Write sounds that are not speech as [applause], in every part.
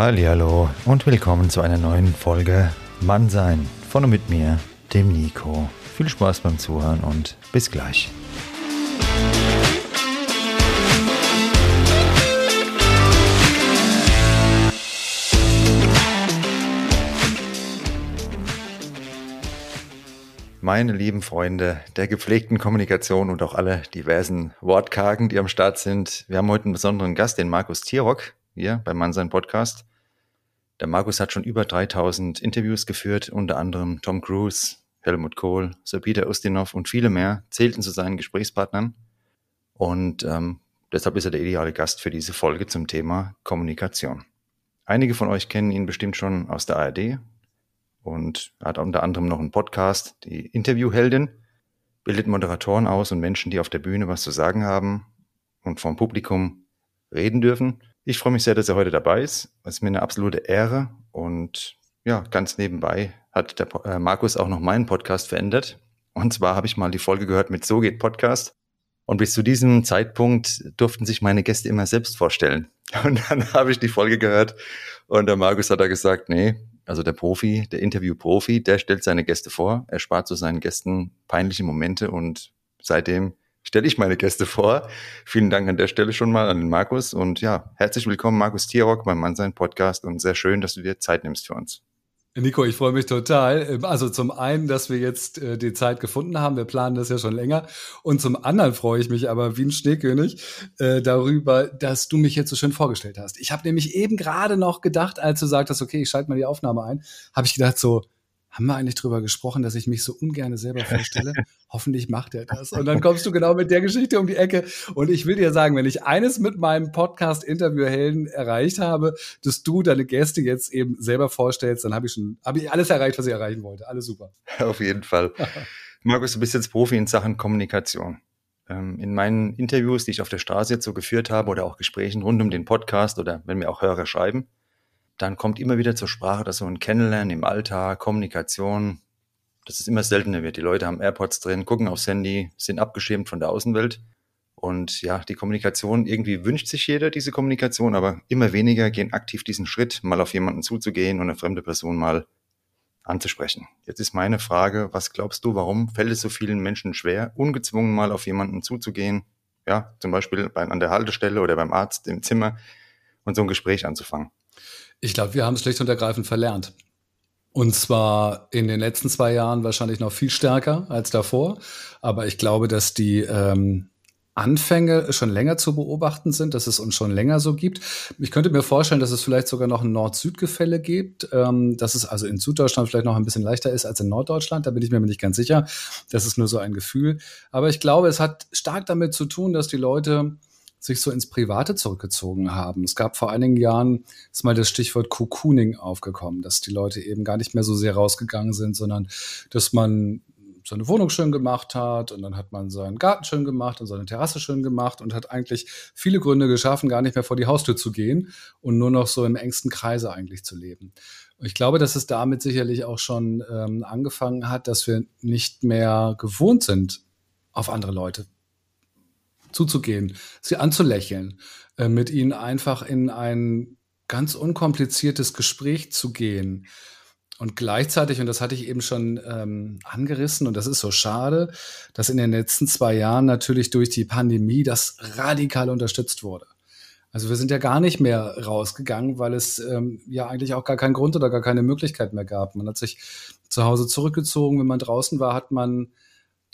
Hallo und willkommen zu einer neuen Folge Mannsein von und mit mir, dem Nico. Viel Spaß beim Zuhören und bis gleich. Meine lieben Freunde der gepflegten Kommunikation und auch alle diversen Wortkargen, die am Start sind. Wir haben heute einen besonderen Gast, den Markus Tierock, hier beim Mannsein Podcast. Der Markus hat schon über 3000 Interviews geführt, unter anderem Tom Cruise, Helmut Kohl, Sir Peter Ustinov und viele mehr zählten zu seinen Gesprächspartnern. Und ähm, deshalb ist er der ideale Gast für diese Folge zum Thema Kommunikation. Einige von euch kennen ihn bestimmt schon aus der ARD und hat unter anderem noch einen Podcast, die Interviewheldin, bildet Moderatoren aus und Menschen, die auf der Bühne was zu sagen haben und vom Publikum reden dürfen. Ich freue mich sehr, dass er heute dabei ist. Es ist mir eine absolute Ehre. Und ja, ganz nebenbei hat der äh, Markus auch noch meinen Podcast verändert. Und zwar habe ich mal die Folge gehört mit So geht Podcast. Und bis zu diesem Zeitpunkt durften sich meine Gäste immer selbst vorstellen. [laughs] Und dann habe ich die Folge gehört und der Markus hat da gesagt, nee, also der Profi, der Interview-Profi, der stellt seine Gäste vor, er spart so seinen Gästen peinliche Momente und seitdem stelle ich meine Gäste vor. Vielen Dank an der Stelle schon mal an den Markus und ja, herzlich willkommen Markus Tierock beim Mannsein Podcast und sehr schön, dass du dir Zeit nimmst für uns. Nico, ich freue mich total. Ähm, also zum einen, dass wir jetzt äh, die Zeit gefunden haben. Wir planen das ja schon länger. Und zum anderen freue ich mich aber wie ein Schneekönig äh, darüber, dass du mich jetzt so schön vorgestellt hast. Ich habe nämlich eben gerade noch gedacht, als du sagtest, okay, ich schalte mal die Aufnahme ein, habe ich gedacht so, haben wir eigentlich drüber gesprochen, dass ich mich so ungern selber [laughs] vorstelle? Hoffentlich macht er das. Und dann [laughs] kommst du genau mit der Geschichte um die Ecke. Und ich will dir sagen, wenn ich eines mit meinem Podcast Interviewhelden erreicht habe, dass du deine Gäste jetzt eben selber vorstellst, dann habe ich schon, habe ich alles erreicht, was ich erreichen wollte. Alles super. [laughs] Auf jeden Fall. Markus, du bist jetzt Profi in Sachen Kommunikation. Ähm, in meinen Interviews, die ich auf der Straße jetzt so geführt habe oder auch Gesprächen rund um den Podcast oder wenn mir auch Hörer schreiben, dann kommt immer wieder zur Sprache, dass so ein Kennenlernen im Alltag, Kommunikation, dass es immer seltener wird. Die Leute haben AirPods drin, gucken aufs Handy, sind abgeschirmt von der Außenwelt. Und ja, die Kommunikation, irgendwie wünscht sich jeder diese Kommunikation, aber immer weniger gehen aktiv diesen Schritt, mal auf jemanden zuzugehen und eine fremde Person mal anzusprechen. Jetzt ist meine Frage, was glaubst du, warum fällt es so vielen Menschen schwer, ungezwungen mal auf jemanden zuzugehen? Ja, zum Beispiel bei, an der Haltestelle oder beim Arzt im Zimmer und so ein Gespräch anzufangen. Ich glaube, wir haben es schlicht und ergreifend verlernt. Und zwar in den letzten zwei Jahren wahrscheinlich noch viel stärker als davor. Aber ich glaube, dass die ähm, Anfänge schon länger zu beobachten sind, dass es uns schon länger so gibt. Ich könnte mir vorstellen, dass es vielleicht sogar noch ein Nord-Süd-Gefälle gibt, ähm, dass es also in Süddeutschland vielleicht noch ein bisschen leichter ist als in Norddeutschland. Da bin ich mir nicht ganz sicher. Das ist nur so ein Gefühl. Aber ich glaube, es hat stark damit zu tun, dass die Leute sich so ins Private zurückgezogen haben. Es gab vor einigen Jahren ist mal das Stichwort Cocooning aufgekommen, dass die Leute eben gar nicht mehr so sehr rausgegangen sind, sondern dass man seine Wohnung schön gemacht hat und dann hat man seinen Garten schön gemacht und seine Terrasse schön gemacht und hat eigentlich viele Gründe geschaffen, gar nicht mehr vor die Haustür zu gehen und nur noch so im engsten Kreise eigentlich zu leben. Ich glaube, dass es damit sicherlich auch schon ähm, angefangen hat, dass wir nicht mehr gewohnt sind auf andere Leute zuzugehen, sie anzulächeln, äh, mit ihnen einfach in ein ganz unkompliziertes Gespräch zu gehen. Und gleichzeitig, und das hatte ich eben schon ähm, angerissen, und das ist so schade, dass in den letzten zwei Jahren natürlich durch die Pandemie das radikal unterstützt wurde. Also wir sind ja gar nicht mehr rausgegangen, weil es ähm, ja eigentlich auch gar keinen Grund oder gar keine Möglichkeit mehr gab. Man hat sich zu Hause zurückgezogen. Wenn man draußen war, hat man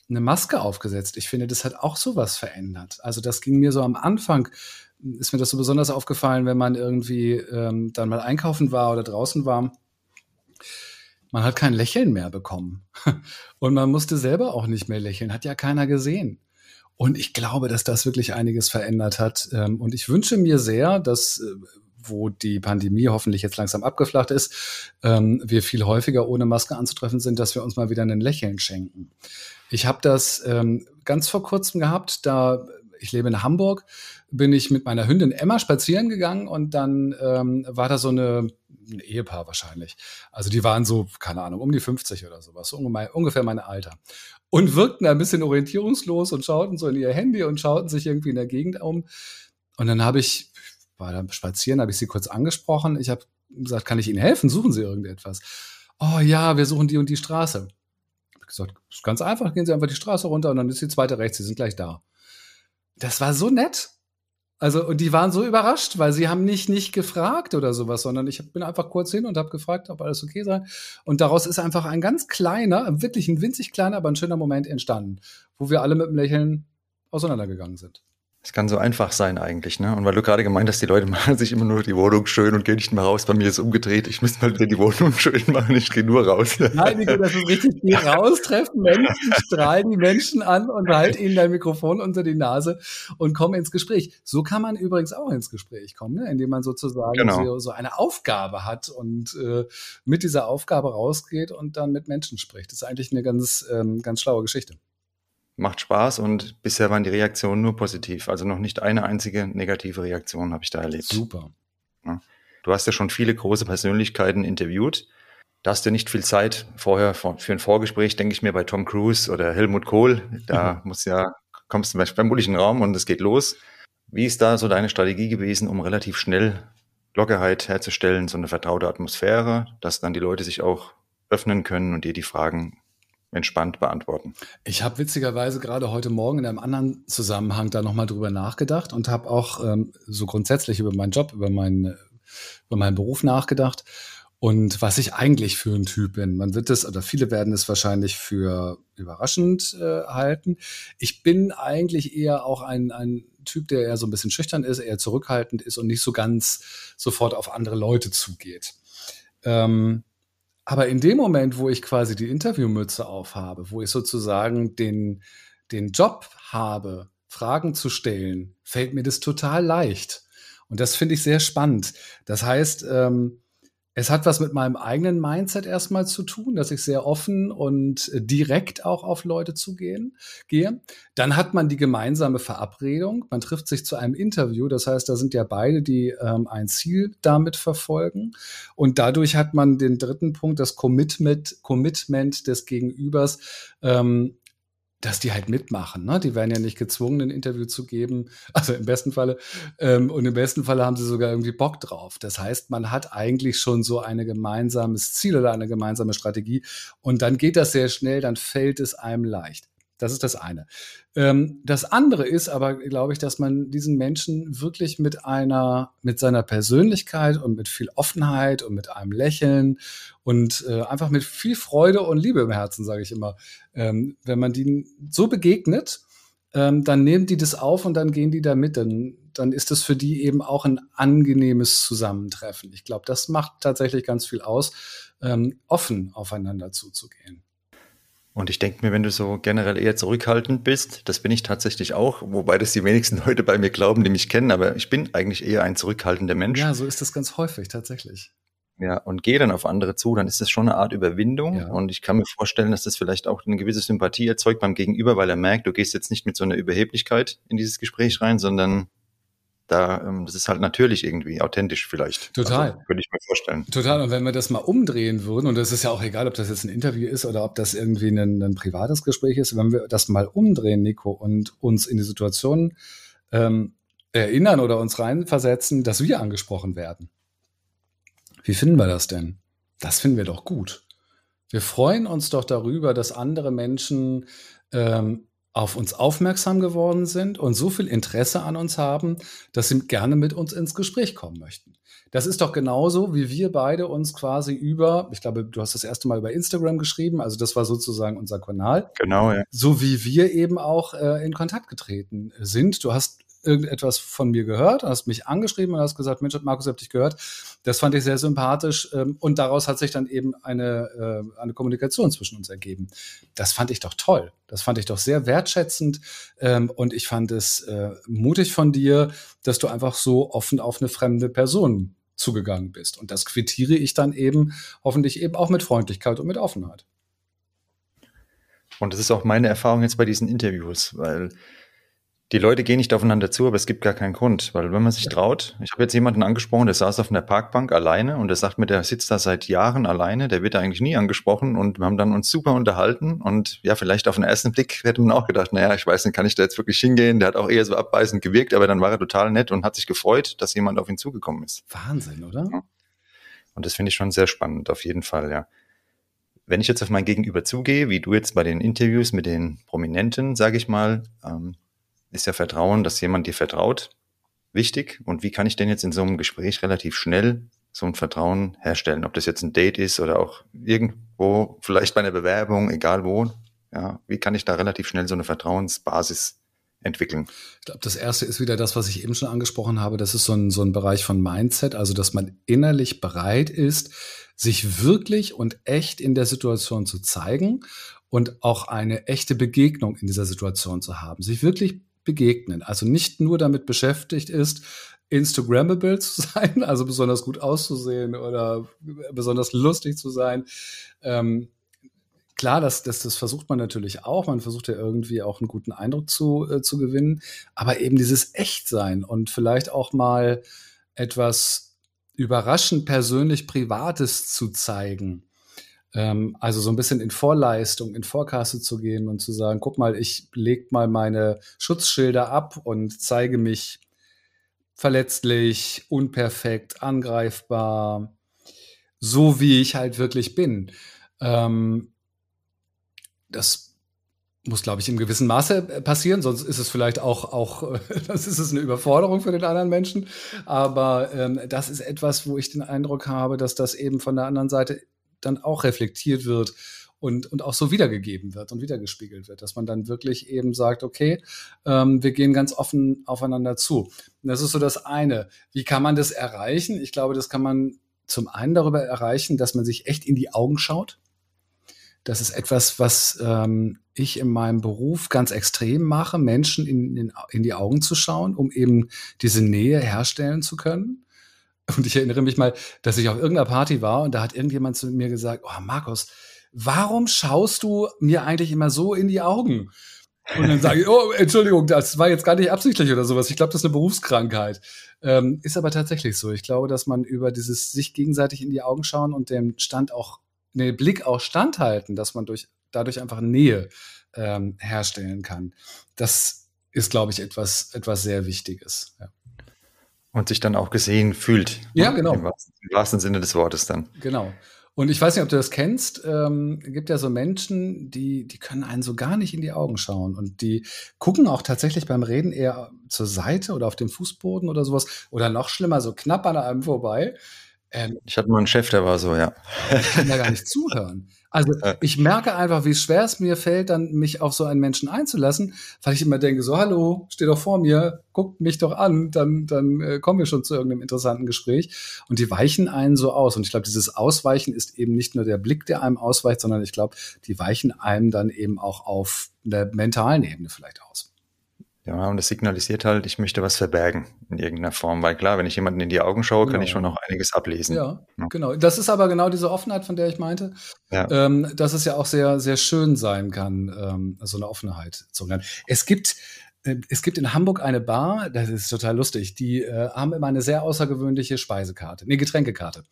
eine Maske aufgesetzt. Ich finde, das hat auch sowas verändert. Also das ging mir so am Anfang, ist mir das so besonders aufgefallen, wenn man irgendwie ähm, dann mal einkaufen war oder draußen war. Man hat kein Lächeln mehr bekommen. [laughs] Und man musste selber auch nicht mehr lächeln, hat ja keiner gesehen. Und ich glaube, dass das wirklich einiges verändert hat. Ähm, und ich wünsche mir sehr, dass äh, wo die Pandemie hoffentlich jetzt langsam abgeflacht ist, ähm, wir viel häufiger ohne Maske anzutreffen sind, dass wir uns mal wieder ein Lächeln schenken. Ich habe das ähm, ganz vor kurzem gehabt, da ich lebe in Hamburg, bin ich mit meiner Hündin Emma spazieren gegangen und dann ähm, war da so eine ein Ehepaar wahrscheinlich. Also die waren so, keine Ahnung, um die 50 oder sowas, so ungefähr mein Alter. Und wirkten ein bisschen orientierungslos und schauten so in ihr Handy und schauten sich irgendwie in der Gegend um. Und dann habe ich, war da spazieren, habe ich sie kurz angesprochen. Ich habe gesagt, kann ich Ihnen helfen? Suchen Sie irgendetwas? Oh ja, wir suchen die und die Straße. Habe gesagt, ganz einfach, gehen Sie einfach die Straße runter und dann ist die zweite rechts, Sie sind gleich da. Das war so nett. Also, und die waren so überrascht, weil sie haben nicht, nicht gefragt oder sowas, sondern ich bin einfach kurz hin und habe gefragt, ob alles okay sei. Und daraus ist einfach ein ganz kleiner, wirklich ein winzig kleiner, aber ein schöner Moment entstanden, wo wir alle mit dem Lächeln auseinandergegangen sind. Es kann so einfach sein eigentlich, ne? Und weil du gerade gemeint hast, die Leute [laughs] machen sich immer nur die Wohnung schön und gehen nicht mehr raus. Bei mir ist es umgedreht. Ich muss mal wieder die Wohnung [laughs] schön machen. Ich gehe nur raus. [laughs] Nein, Nico, das ist richtig. Geh raus, treffen Menschen, strahlen die Menschen an und halt ihnen dein Mikrofon unter die Nase und komm ins Gespräch. So kann man übrigens auch ins Gespräch kommen, ne? indem man sozusagen genau. so, so, eine Aufgabe hat und äh, mit dieser Aufgabe rausgeht und dann mit Menschen spricht. Das ist eigentlich eine ganz, ähm, ganz schlaue Geschichte macht Spaß und bisher waren die Reaktionen nur positiv. Also noch nicht eine einzige negative Reaktion habe ich da erlebt. Super. Ja. Du hast ja schon viele große Persönlichkeiten interviewt. Da hast du nicht viel Zeit vorher für ein Vorgespräch, denke ich mir, bei Tom Cruise oder Helmut Kohl. Da mhm. muss ja, kommst du beim bulligen Raum und es geht los. Wie ist da so deine Strategie gewesen, um relativ schnell Lockerheit herzustellen, so eine vertraute Atmosphäre, dass dann die Leute sich auch öffnen können und dir die Fragen entspannt beantworten. Ich habe witzigerweise gerade heute Morgen in einem anderen Zusammenhang da nochmal drüber nachgedacht und habe auch ähm, so grundsätzlich über meinen Job, über meinen, über meinen Beruf nachgedacht und was ich eigentlich für ein Typ bin. Man wird es, oder viele werden es wahrscheinlich für überraschend äh, halten. Ich bin eigentlich eher auch ein, ein Typ, der eher so ein bisschen schüchtern ist, eher zurückhaltend ist und nicht so ganz sofort auf andere Leute zugeht. Ähm, aber in dem Moment, wo ich quasi die Interviewmütze aufhabe, wo ich sozusagen den, den Job habe, Fragen zu stellen, fällt mir das total leicht. Und das finde ich sehr spannend. Das heißt, ähm, es hat was mit meinem eigenen Mindset erstmal zu tun, dass ich sehr offen und direkt auch auf Leute zugehen gehe. Dann hat man die gemeinsame Verabredung. Man trifft sich zu einem Interview. Das heißt, da sind ja beide, die ähm, ein Ziel damit verfolgen. Und dadurch hat man den dritten Punkt, das Commitment, Commitment des Gegenübers, ähm, dass die halt mitmachen. Ne? Die werden ja nicht gezwungen, ein Interview zu geben. [laughs] Also im besten Falle. Ähm, und im besten Falle haben sie sogar irgendwie Bock drauf. Das heißt, man hat eigentlich schon so ein gemeinsames Ziel oder eine gemeinsame Strategie. Und dann geht das sehr schnell, dann fällt es einem leicht. Das ist das eine. Ähm, das andere ist aber, glaube ich, dass man diesen Menschen wirklich mit einer, mit seiner Persönlichkeit und mit viel Offenheit und mit einem Lächeln und äh, einfach mit viel Freude und Liebe im Herzen, sage ich immer, ähm, wenn man denen so begegnet, ähm, dann nehmen die das auf und dann gehen die da mit. Dann, dann ist es für die eben auch ein angenehmes Zusammentreffen. Ich glaube, das macht tatsächlich ganz viel aus, ähm, offen aufeinander zuzugehen. Und ich denke mir, wenn du so generell eher zurückhaltend bist, das bin ich tatsächlich auch, wobei das die wenigsten [laughs] Leute bei mir glauben, die mich kennen, aber ich bin eigentlich eher ein zurückhaltender Mensch. Ja, so ist das ganz häufig tatsächlich. Ja, und gehe dann auf andere zu, dann ist das schon eine Art Überwindung. Ja. Und ich kann mir vorstellen, dass das vielleicht auch eine gewisse Sympathie erzeugt beim Gegenüber, weil er merkt, du gehst jetzt nicht mit so einer Überheblichkeit in dieses Gespräch rein, sondern da, ähm, das ist halt natürlich irgendwie authentisch vielleicht. Total. Also, könnte ich mir vorstellen. Total. Und wenn wir das mal umdrehen würden, und das ist ja auch egal, ob das jetzt ein Interview ist oder ob das irgendwie ein, ein privates Gespräch ist, wenn wir das mal umdrehen, Nico, und uns in die Situation ähm, erinnern oder uns reinversetzen, dass wir angesprochen werden. Wie finden wir das denn? Das finden wir doch gut. Wir freuen uns doch darüber, dass andere Menschen ähm, auf uns aufmerksam geworden sind und so viel Interesse an uns haben, dass sie gerne mit uns ins Gespräch kommen möchten. Das ist doch genauso, wie wir beide uns quasi über, ich glaube, du hast das erste Mal über Instagram geschrieben, also das war sozusagen unser Kanal. Genau, ja. So wie wir eben auch äh, in Kontakt getreten sind. Du hast irgendetwas von mir gehört, hast mich angeschrieben und hast gesagt, Mensch, Markus, hab dich gehört. Das fand ich sehr sympathisch ähm, und daraus hat sich dann eben eine, äh, eine Kommunikation zwischen uns ergeben. Das fand ich doch toll. Das fand ich doch sehr wertschätzend ähm, und ich fand es äh, mutig von dir, dass du einfach so offen auf eine fremde Person zugegangen bist. Und das quittiere ich dann eben hoffentlich eben auch mit Freundlichkeit und mit Offenheit. Und das ist auch meine Erfahrung jetzt bei diesen Interviews, weil die Leute gehen nicht aufeinander zu, aber es gibt gar keinen Grund, weil wenn man sich traut, ich habe jetzt jemanden angesprochen, der saß auf einer Parkbank alleine und der sagt mir, der sitzt da seit Jahren alleine, der wird da eigentlich nie angesprochen und wir haben dann uns super unterhalten und ja, vielleicht auf den ersten Blick hätte man auch gedacht, naja, ich weiß nicht, kann ich da jetzt wirklich hingehen? Der hat auch eher so abbeißend gewirkt, aber dann war er total nett und hat sich gefreut, dass jemand auf ihn zugekommen ist. Wahnsinn, oder? Und das finde ich schon sehr spannend, auf jeden Fall, ja. Wenn ich jetzt auf mein Gegenüber zugehe, wie du jetzt bei den Interviews mit den Prominenten, sage ich mal, ähm, ist ja Vertrauen, dass jemand dir vertraut, wichtig. Und wie kann ich denn jetzt in so einem Gespräch relativ schnell so ein Vertrauen herstellen? Ob das jetzt ein Date ist oder auch irgendwo, vielleicht bei einer Bewerbung, egal wo. Ja, wie kann ich da relativ schnell so eine Vertrauensbasis entwickeln? Ich glaube, das erste ist wieder das, was ich eben schon angesprochen habe. Das ist so ein, so ein Bereich von Mindset, also dass man innerlich bereit ist, sich wirklich und echt in der Situation zu zeigen und auch eine echte Begegnung in dieser Situation zu haben. Sich wirklich begegnen. Also nicht nur damit beschäftigt ist, Instagrammable [laughs] zu sein, also besonders gut auszusehen oder besonders lustig zu sein. Ähm, klar, das, das, das versucht man natürlich auch. Man versucht ja irgendwie auch einen guten Eindruck zu, äh, zu gewinnen. Aber eben dieses Echtsein und vielleicht auch mal etwas überraschend persönlich Privates zu zeigen ähm, also so ein bisschen in Vorleistung, in Vorkasse zu gehen und zu sagen, guck mal, ich leg mal meine Schutzschilder ab und zeige mich verletzlich, unperfekt, angreifbar, so wie ich halt wirklich bin. Ähm, das muss, glaube ich, im gewissen Maße passieren, sonst ist es vielleicht auch, auch [laughs] das ist es eine Überforderung für den anderen Menschen. Aber ähm, das ist etwas, wo ich den Eindruck habe, dass das eben von der anderen Seite dann auch reflektiert wird und, und auch so wiedergegeben wird und wiedergespiegelt wird, dass man dann wirklich eben sagt, okay, ähm, wir gehen ganz offen aufeinander zu. Und das ist so das eine. Wie kann man das erreichen? Ich glaube, das kann man zum einen darüber erreichen, dass man sich echt in die Augen schaut. Das ist etwas, was ähm, ich in meinem Beruf ganz extrem mache, Menschen in, in, in die Augen zu schauen, um eben diese Nähe herstellen zu können. Und ich erinnere mich mal, dass ich auf irgendeiner Party war und da hat irgendjemand zu mir gesagt, oh Markus, warum schaust du mir eigentlich immer so in die Augen? Und dann sage ich, oh, Entschuldigung, das war jetzt gar nicht absichtlich oder sowas. Ich glaube, das ist eine Berufskrankheit. Ähm, ist aber tatsächlich so. Ich glaube, dass man über dieses sich gegenseitig in die Augen schauen und dem Stand auch, den Blick auch standhalten, dass man durch, dadurch einfach Nähe ähm, herstellen kann. Das ist, glaube ich, etwas, etwas sehr Wichtiges. Ja. Und sich dann auch gesehen fühlt. Ja, genau. Im wahrsten, Im wahrsten Sinne des Wortes dann. Genau. Und ich weiß nicht, ob du das kennst. Ähm, gibt ja so Menschen, die, die können einen so gar nicht in die Augen schauen und die gucken auch tatsächlich beim Reden eher zur Seite oder auf den Fußboden oder sowas oder noch schlimmer, so knapp an einem vorbei. Ähm, ich hatte mal einen Chef, der war so, ja. Ich kann ja gar nicht zuhören. Also ich merke einfach, wie schwer es mir fällt, dann mich auf so einen Menschen einzulassen, weil ich immer denke, so, hallo, steh doch vor mir, guck mich doch an, dann, dann äh, kommen wir schon zu irgendeinem interessanten Gespräch. Und die weichen einen so aus. Und ich glaube, dieses Ausweichen ist eben nicht nur der Blick, der einem ausweicht, sondern ich glaube, die weichen einem dann eben auch auf der mentalen Ebene vielleicht aus. Ja, und das signalisiert halt, ich möchte was verbergen in irgendeiner Form, weil klar, wenn ich jemanden in die Augen schaue, genau. kann ich schon noch einiges ablesen. Ja, ja, genau. Das ist aber genau diese Offenheit, von der ich meinte, ja. ähm, dass es ja auch sehr, sehr schön sein kann, ähm, so eine Offenheit zu lernen. Es gibt, äh, es gibt in Hamburg eine Bar, das ist total lustig, die äh, haben immer eine sehr außergewöhnliche Speisekarte, eine Getränkekarte.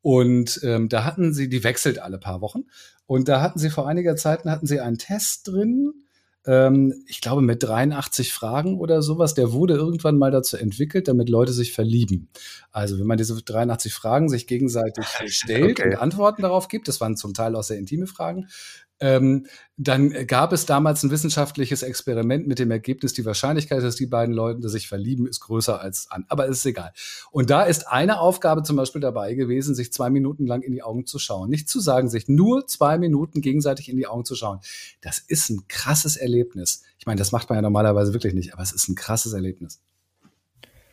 Und ähm, da hatten sie, die wechselt alle paar Wochen. Und da hatten sie vor einiger Zeit hatten sie einen Test drin, ähm, ich glaube mit 83 Fragen oder sowas, der wurde irgendwann mal dazu entwickelt, damit Leute sich verlieben. Also wenn man diese 83 Fragen sich gegenseitig [laughs] stellt okay. und Antworten darauf gibt, das waren zum Teil auch sehr intime Fragen, ähm, dann gab es damals ein wissenschaftliches Experiment mit dem Ergebnis, die Wahrscheinlichkeit, dass die beiden Leute sich verlieben, ist größer als an. Aber ist egal. Und da ist eine Aufgabe zum Beispiel dabei gewesen, sich zwei Minuten lang in die Augen zu schauen. Nicht zu sagen, sich nur zwei Minuten gegenseitig in die Augen zu schauen. Das ist ein krasses Erlebnis. Ich meine, das macht man ja normalerweise wirklich nicht, aber es ist ein krasses Erlebnis.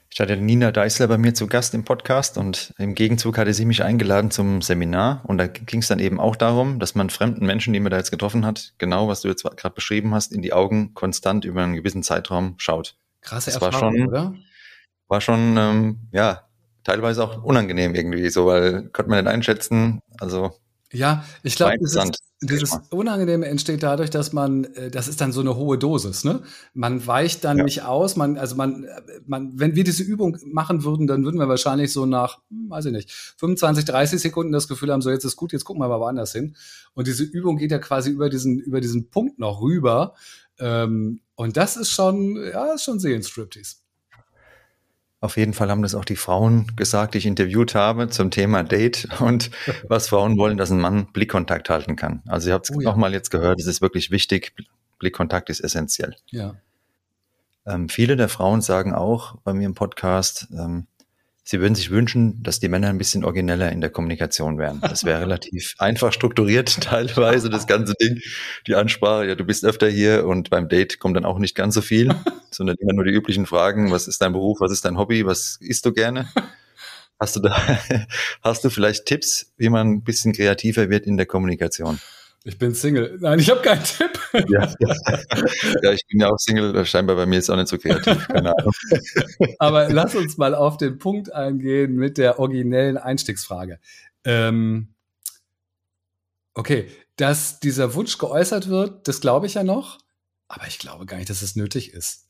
Ich hatte Nina Deißler bei mir zu Gast im Podcast und im Gegenzug hatte sie mich eingeladen zum Seminar und da ging es dann eben auch darum, dass man fremden Menschen, die man da jetzt getroffen hat, genau was du jetzt gerade beschrieben hast, in die Augen konstant über einen gewissen Zeitraum schaut. Krasse das Erfahrung, war schon, oder? War schon, ähm, ja, teilweise auch unangenehm irgendwie, so, weil konnte man nicht einschätzen, also ja, ich glaube, dieses, dieses Unangenehme entsteht dadurch, dass man, äh, das ist dann so eine hohe Dosis, ne? Man weicht dann ja. nicht aus, man, also man, man, wenn wir diese Übung machen würden, dann würden wir wahrscheinlich so nach, hm, weiß ich nicht, 25, 30 Sekunden das Gefühl haben, so jetzt ist gut, jetzt gucken wir mal woanders hin. Und diese Übung geht ja quasi über diesen, über diesen Punkt noch rüber. Ähm, und das ist schon, ja, ist schon Seelenstriptease. Auf jeden Fall haben das auch die Frauen gesagt, die ich interviewt habe zum Thema Date und [laughs] was Frauen wollen, dass ein Mann Blickkontakt halten kann. Also ihr habt es oh, ja. nochmal jetzt gehört, es ist wirklich wichtig. Blickkontakt ist essentiell. Ja. Ähm, viele der Frauen sagen auch bei mir im Podcast, ähm, Sie würden sich wünschen, dass die Männer ein bisschen origineller in der Kommunikation wären. Das wäre [laughs] relativ einfach strukturiert, [laughs] teilweise das ganze Ding. Die Ansprache, ja, du bist öfter hier und beim Date kommt dann auch nicht ganz so viel, [laughs] sondern immer nur die üblichen Fragen. Was ist dein Beruf? Was ist dein Hobby? Was isst du gerne? Hast du da, hast du vielleicht Tipps, wie man ein bisschen kreativer wird in der Kommunikation? Ich bin Single. Nein, ich habe keinen Tipp. Ja, [laughs] ja. ich bin ja auch Single. Scheinbar bei mir ist auch nicht so kreativ. Keine Ahnung. [laughs] Aber lass uns mal auf den Punkt eingehen mit der originellen Einstiegsfrage. Ähm, okay, dass dieser Wunsch geäußert wird, das glaube ich ja noch. Aber ich glaube gar nicht, dass es nötig ist.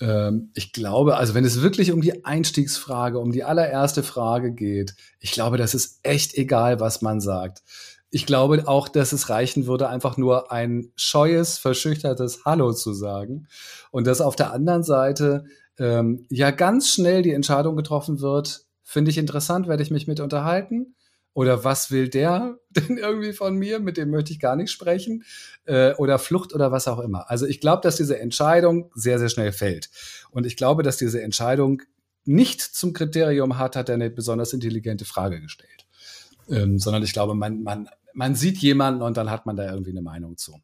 Ähm, ich glaube, also wenn es wirklich um die Einstiegsfrage, um die allererste Frage geht, ich glaube, das ist echt egal, was man sagt ich glaube auch, dass es reichen würde, einfach nur ein scheues, verschüchtertes Hallo zu sagen. Und dass auf der anderen Seite ähm, ja ganz schnell die Entscheidung getroffen wird, finde ich interessant, werde ich mich mit unterhalten. Oder was will der [laughs] denn irgendwie von mir? Mit dem möchte ich gar nicht sprechen. Äh, oder Flucht oder was auch immer. Also ich glaube, dass diese Entscheidung sehr, sehr schnell fällt. Und ich glaube, dass diese Entscheidung nicht zum Kriterium hat, hat er eine besonders intelligente Frage gestellt. Ähm, sondern ich glaube, man, man man sieht jemanden und dann hat man da irgendwie eine Meinung zu.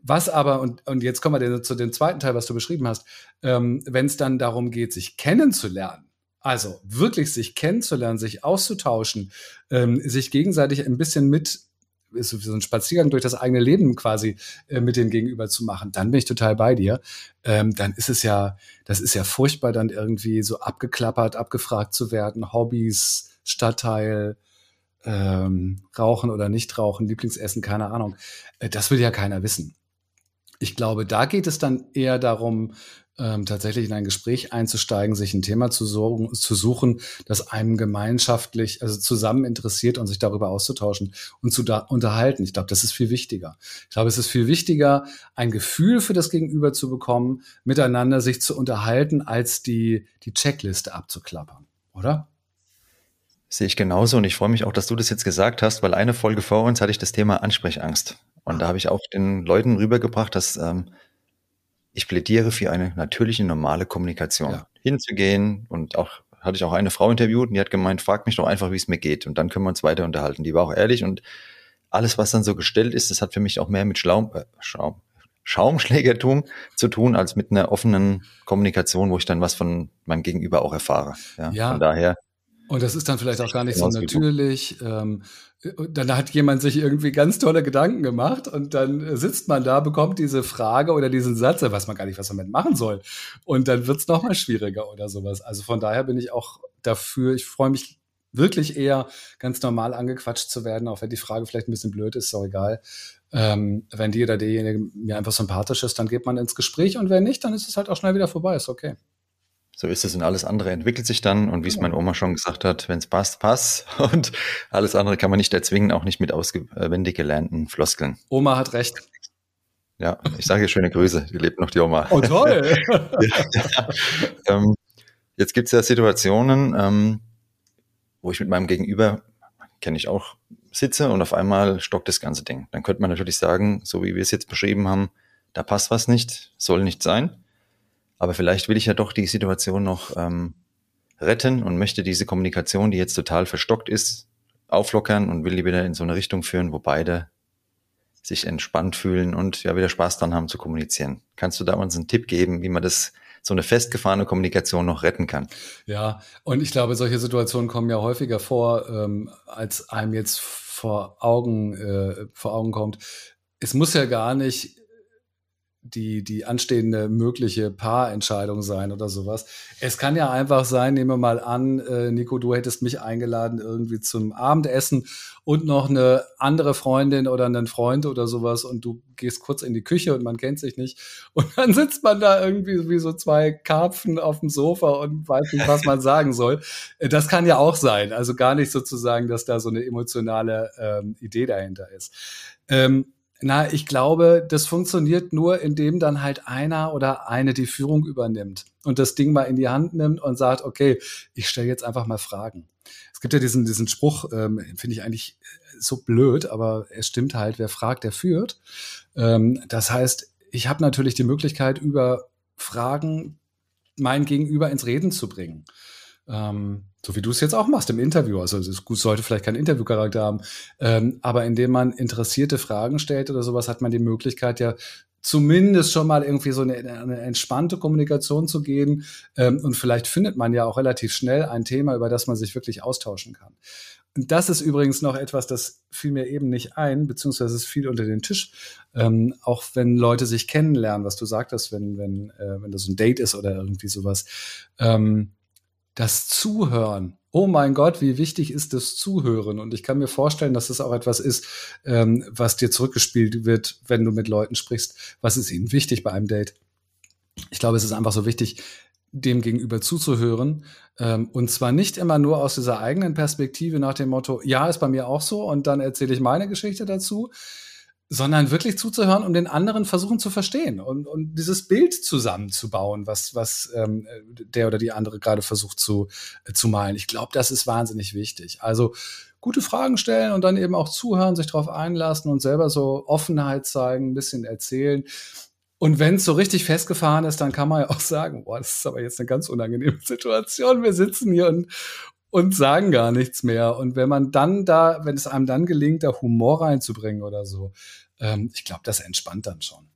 Was aber, und, und jetzt kommen wir zu dem zweiten Teil, was du beschrieben hast, ähm, wenn es dann darum geht, sich kennenzulernen, also wirklich sich kennenzulernen, sich auszutauschen, ähm, sich gegenseitig ein bisschen mit so ein Spaziergang durch das eigene Leben quasi äh, mit dem Gegenüber zu machen, dann bin ich total bei dir. Ähm, dann ist es ja, das ist ja furchtbar, dann irgendwie so abgeklappert, abgefragt zu werden, Hobbys, Stadtteil, ähm, rauchen oder nicht rauchen, Lieblingsessen, keine Ahnung. Äh, das will ja keiner wissen. Ich glaube, da geht es dann eher darum, ähm, tatsächlich in ein Gespräch einzusteigen, sich ein Thema zu, sorgen, zu suchen, das einem gemeinschaftlich, also zusammen interessiert und sich darüber auszutauschen und zu da unterhalten. Ich glaube, das ist viel wichtiger. Ich glaube, es ist viel wichtiger, ein Gefühl für das Gegenüber zu bekommen, miteinander sich zu unterhalten, als die, die Checkliste abzuklappern, oder? Sehe ich genauso und ich freue mich auch, dass du das jetzt gesagt hast, weil eine Folge vor uns hatte ich das Thema Ansprechangst. Und da habe ich auch den Leuten rübergebracht, dass ähm, ich plädiere für eine natürliche, normale Kommunikation. Ja. Hinzugehen und auch hatte ich auch eine Frau interviewt und die hat gemeint, frag mich doch einfach, wie es mir geht und dann können wir uns weiter unterhalten. Die war auch ehrlich und alles, was dann so gestellt ist, das hat für mich auch mehr mit Schlaum, äh, Schaum, Schaumschlägertum zu tun, als mit einer offenen Kommunikation, wo ich dann was von meinem Gegenüber auch erfahre. Ja, ja. Von daher und das ist dann vielleicht auch gar nicht so natürlich. Ähm, dann hat jemand sich irgendwie ganz tolle Gedanken gemacht und dann sitzt man da, bekommt diese Frage oder diesen Satz, da weiß man gar nicht, was man damit machen soll. Und dann wird es nochmal schwieriger oder sowas. Also von daher bin ich auch dafür, ich freue mich wirklich eher, ganz normal angequatscht zu werden, auch wenn die Frage vielleicht ein bisschen blöd ist, ist auch egal. Ähm, wenn die oder derjenige mir einfach sympathisch ist, dann geht man ins Gespräch und wenn nicht, dann ist es halt auch schnell wieder vorbei, ist okay. So ist es und alles andere entwickelt sich dann. Und wie es meine Oma schon gesagt hat, wenn es passt, passt. [laughs] Und alles andere kann man nicht erzwingen, auch nicht mit auswendig gelernten Floskeln. Oma hat recht. Ja, ich sage schöne Grüße, die lebt noch die Oma. Oh toll! [laughs] ja. Ähm, jetzt gibt es ja Situationen, ähm, wo ich mit meinem Gegenüber, kenne ich auch, sitze und auf einmal stockt das ganze Ding. Dann könnte man natürlich sagen, so wie wir es jetzt beschrieben haben, da passt was nicht, soll nicht sein. Aber vielleicht will ich ja doch die Situation noch ähm, retten und möchte diese Kommunikation, die jetzt total verstockt ist, auflockern und will die wieder in so eine Richtung führen, wo beide sich entspannt fühlen und ja wieder Spaß dran haben zu kommunizieren. Kannst du da uns einen Tipp geben, wie man das so eine festgefahrene Kommunikation noch retten kann? Ja, und ich glaube, solche Situationen kommen ja häufiger vor, ähm, als einem jetzt vor Augen äh, vor Augen kommt. Es muss ja gar nicht die, die anstehende mögliche Paarentscheidung sein oder sowas. Es kann ja einfach sein, nehmen wir mal an, äh, Nico, du hättest mich eingeladen irgendwie zum Abendessen und noch eine andere Freundin oder einen Freund oder sowas und du gehst kurz in die Küche und man kennt sich nicht und dann sitzt man da irgendwie wie so zwei Karpfen auf dem Sofa und weiß nicht, was man sagen soll. Äh, das kann ja auch sein. Also gar nicht sozusagen, dass da so eine emotionale ähm, Idee dahinter ist. Ähm, na, ich glaube, das funktioniert nur, indem dann halt einer oder eine die Führung übernimmt und das Ding mal in die Hand nimmt und sagt, okay, ich stelle jetzt einfach mal Fragen. Es gibt ja diesen, diesen Spruch, ähm, finde ich eigentlich so blöd, aber es stimmt halt, wer fragt, der führt. Ähm, das heißt, ich habe natürlich die Möglichkeit, über Fragen mein Gegenüber ins Reden zu bringen. Ähm, so wie du es jetzt auch machst im Interview. Also es sollte vielleicht keinen Interviewcharakter haben, ähm, aber indem man interessierte Fragen stellt oder sowas, hat man die Möglichkeit ja zumindest schon mal irgendwie so eine, eine entspannte Kommunikation zu gehen. Ähm, und vielleicht findet man ja auch relativ schnell ein Thema, über das man sich wirklich austauschen kann. Und das ist übrigens noch etwas, das fiel mir eben nicht ein, beziehungsweise es fiel unter den Tisch. Ähm, auch wenn Leute sich kennenlernen, was du sagtest, wenn, wenn, äh, wenn das ein Date ist oder irgendwie sowas. Ähm, das Zuhören. Oh mein Gott, wie wichtig ist das Zuhören? Und ich kann mir vorstellen, dass das auch etwas ist, ähm, was dir zurückgespielt wird, wenn du mit Leuten sprichst. Was ist ihnen wichtig bei einem Date? Ich glaube, es ist einfach so wichtig, dem gegenüber zuzuhören. Ähm, und zwar nicht immer nur aus dieser eigenen Perspektive nach dem Motto, ja, ist bei mir auch so und dann erzähle ich meine Geschichte dazu, sondern wirklich zuzuhören und den anderen versuchen zu verstehen und, und dieses Bild zusammenzubauen, was, was ähm, der oder die andere gerade versucht zu, äh, zu malen. Ich glaube, das ist wahnsinnig wichtig. Also gute Fragen stellen und dann eben auch zuhören, sich darauf einlassen und selber so Offenheit zeigen, ein bisschen erzählen. Und wenn es so richtig festgefahren ist, dann kann man ja auch sagen, boah, das ist aber jetzt eine ganz unangenehme Situation. Wir sitzen hier und, und sagen gar nichts mehr. Und wenn man dann da, wenn es einem dann gelingt, da Humor reinzubringen oder so, ähm, ich glaube, das entspannt dann schon.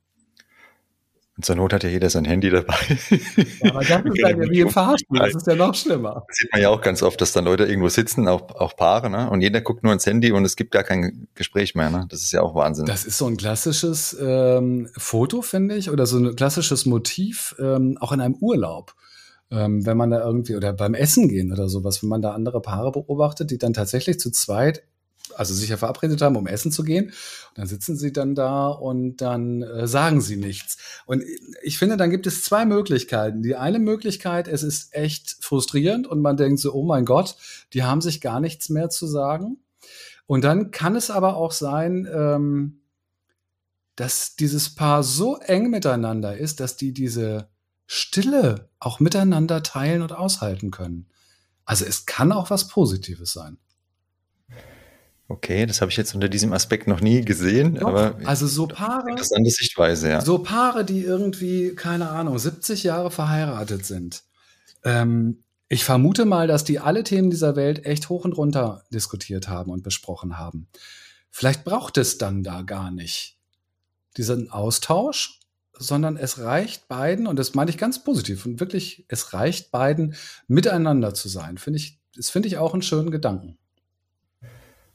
Und zur Not hat ja jeder sein Handy dabei. Ja, aber das [laughs] ist ja wie im Fahrstuhl, das ist ja noch schlimmer. Das sieht man ja auch ganz oft, dass dann Leute irgendwo sitzen, auch, auch Paare, ne? und jeder guckt nur ins Handy und es gibt gar kein Gespräch mehr. Ne? Das ist ja auch Wahnsinn. Das ist so ein klassisches ähm, Foto, finde ich, oder so ein klassisches Motiv, ähm, auch in einem Urlaub ähm, wenn man da irgendwie oder beim Essen gehen oder sowas, wenn man da andere Paare beobachtet, die dann tatsächlich zu zweit also sich ja verabredet haben, um essen zu gehen. Und dann sitzen sie dann da und dann äh, sagen sie nichts. Und ich finde, dann gibt es zwei Möglichkeiten. Die eine Möglichkeit, es ist echt frustrierend und man denkt so, oh mein Gott, die haben sich gar nichts mehr zu sagen. Und dann kann es aber auch sein, ähm, dass dieses Paar so eng miteinander ist, dass die diese Stille auch miteinander teilen und aushalten können. Also es kann auch was Positives sein. Okay, das habe ich jetzt unter diesem Aspekt noch nie gesehen, Doch, aber also so Paare, interessante Sichtweise, ja. So Paare, die irgendwie keine Ahnung 70 Jahre verheiratet sind. Ähm, ich vermute mal, dass die alle Themen dieser Welt echt hoch und runter diskutiert haben und besprochen haben. Vielleicht braucht es dann da gar nicht diesen Austausch, sondern es reicht beiden, und das meine ich ganz positiv, und wirklich, es reicht beiden, miteinander zu sein. Finde ich, das finde ich auch einen schönen Gedanken.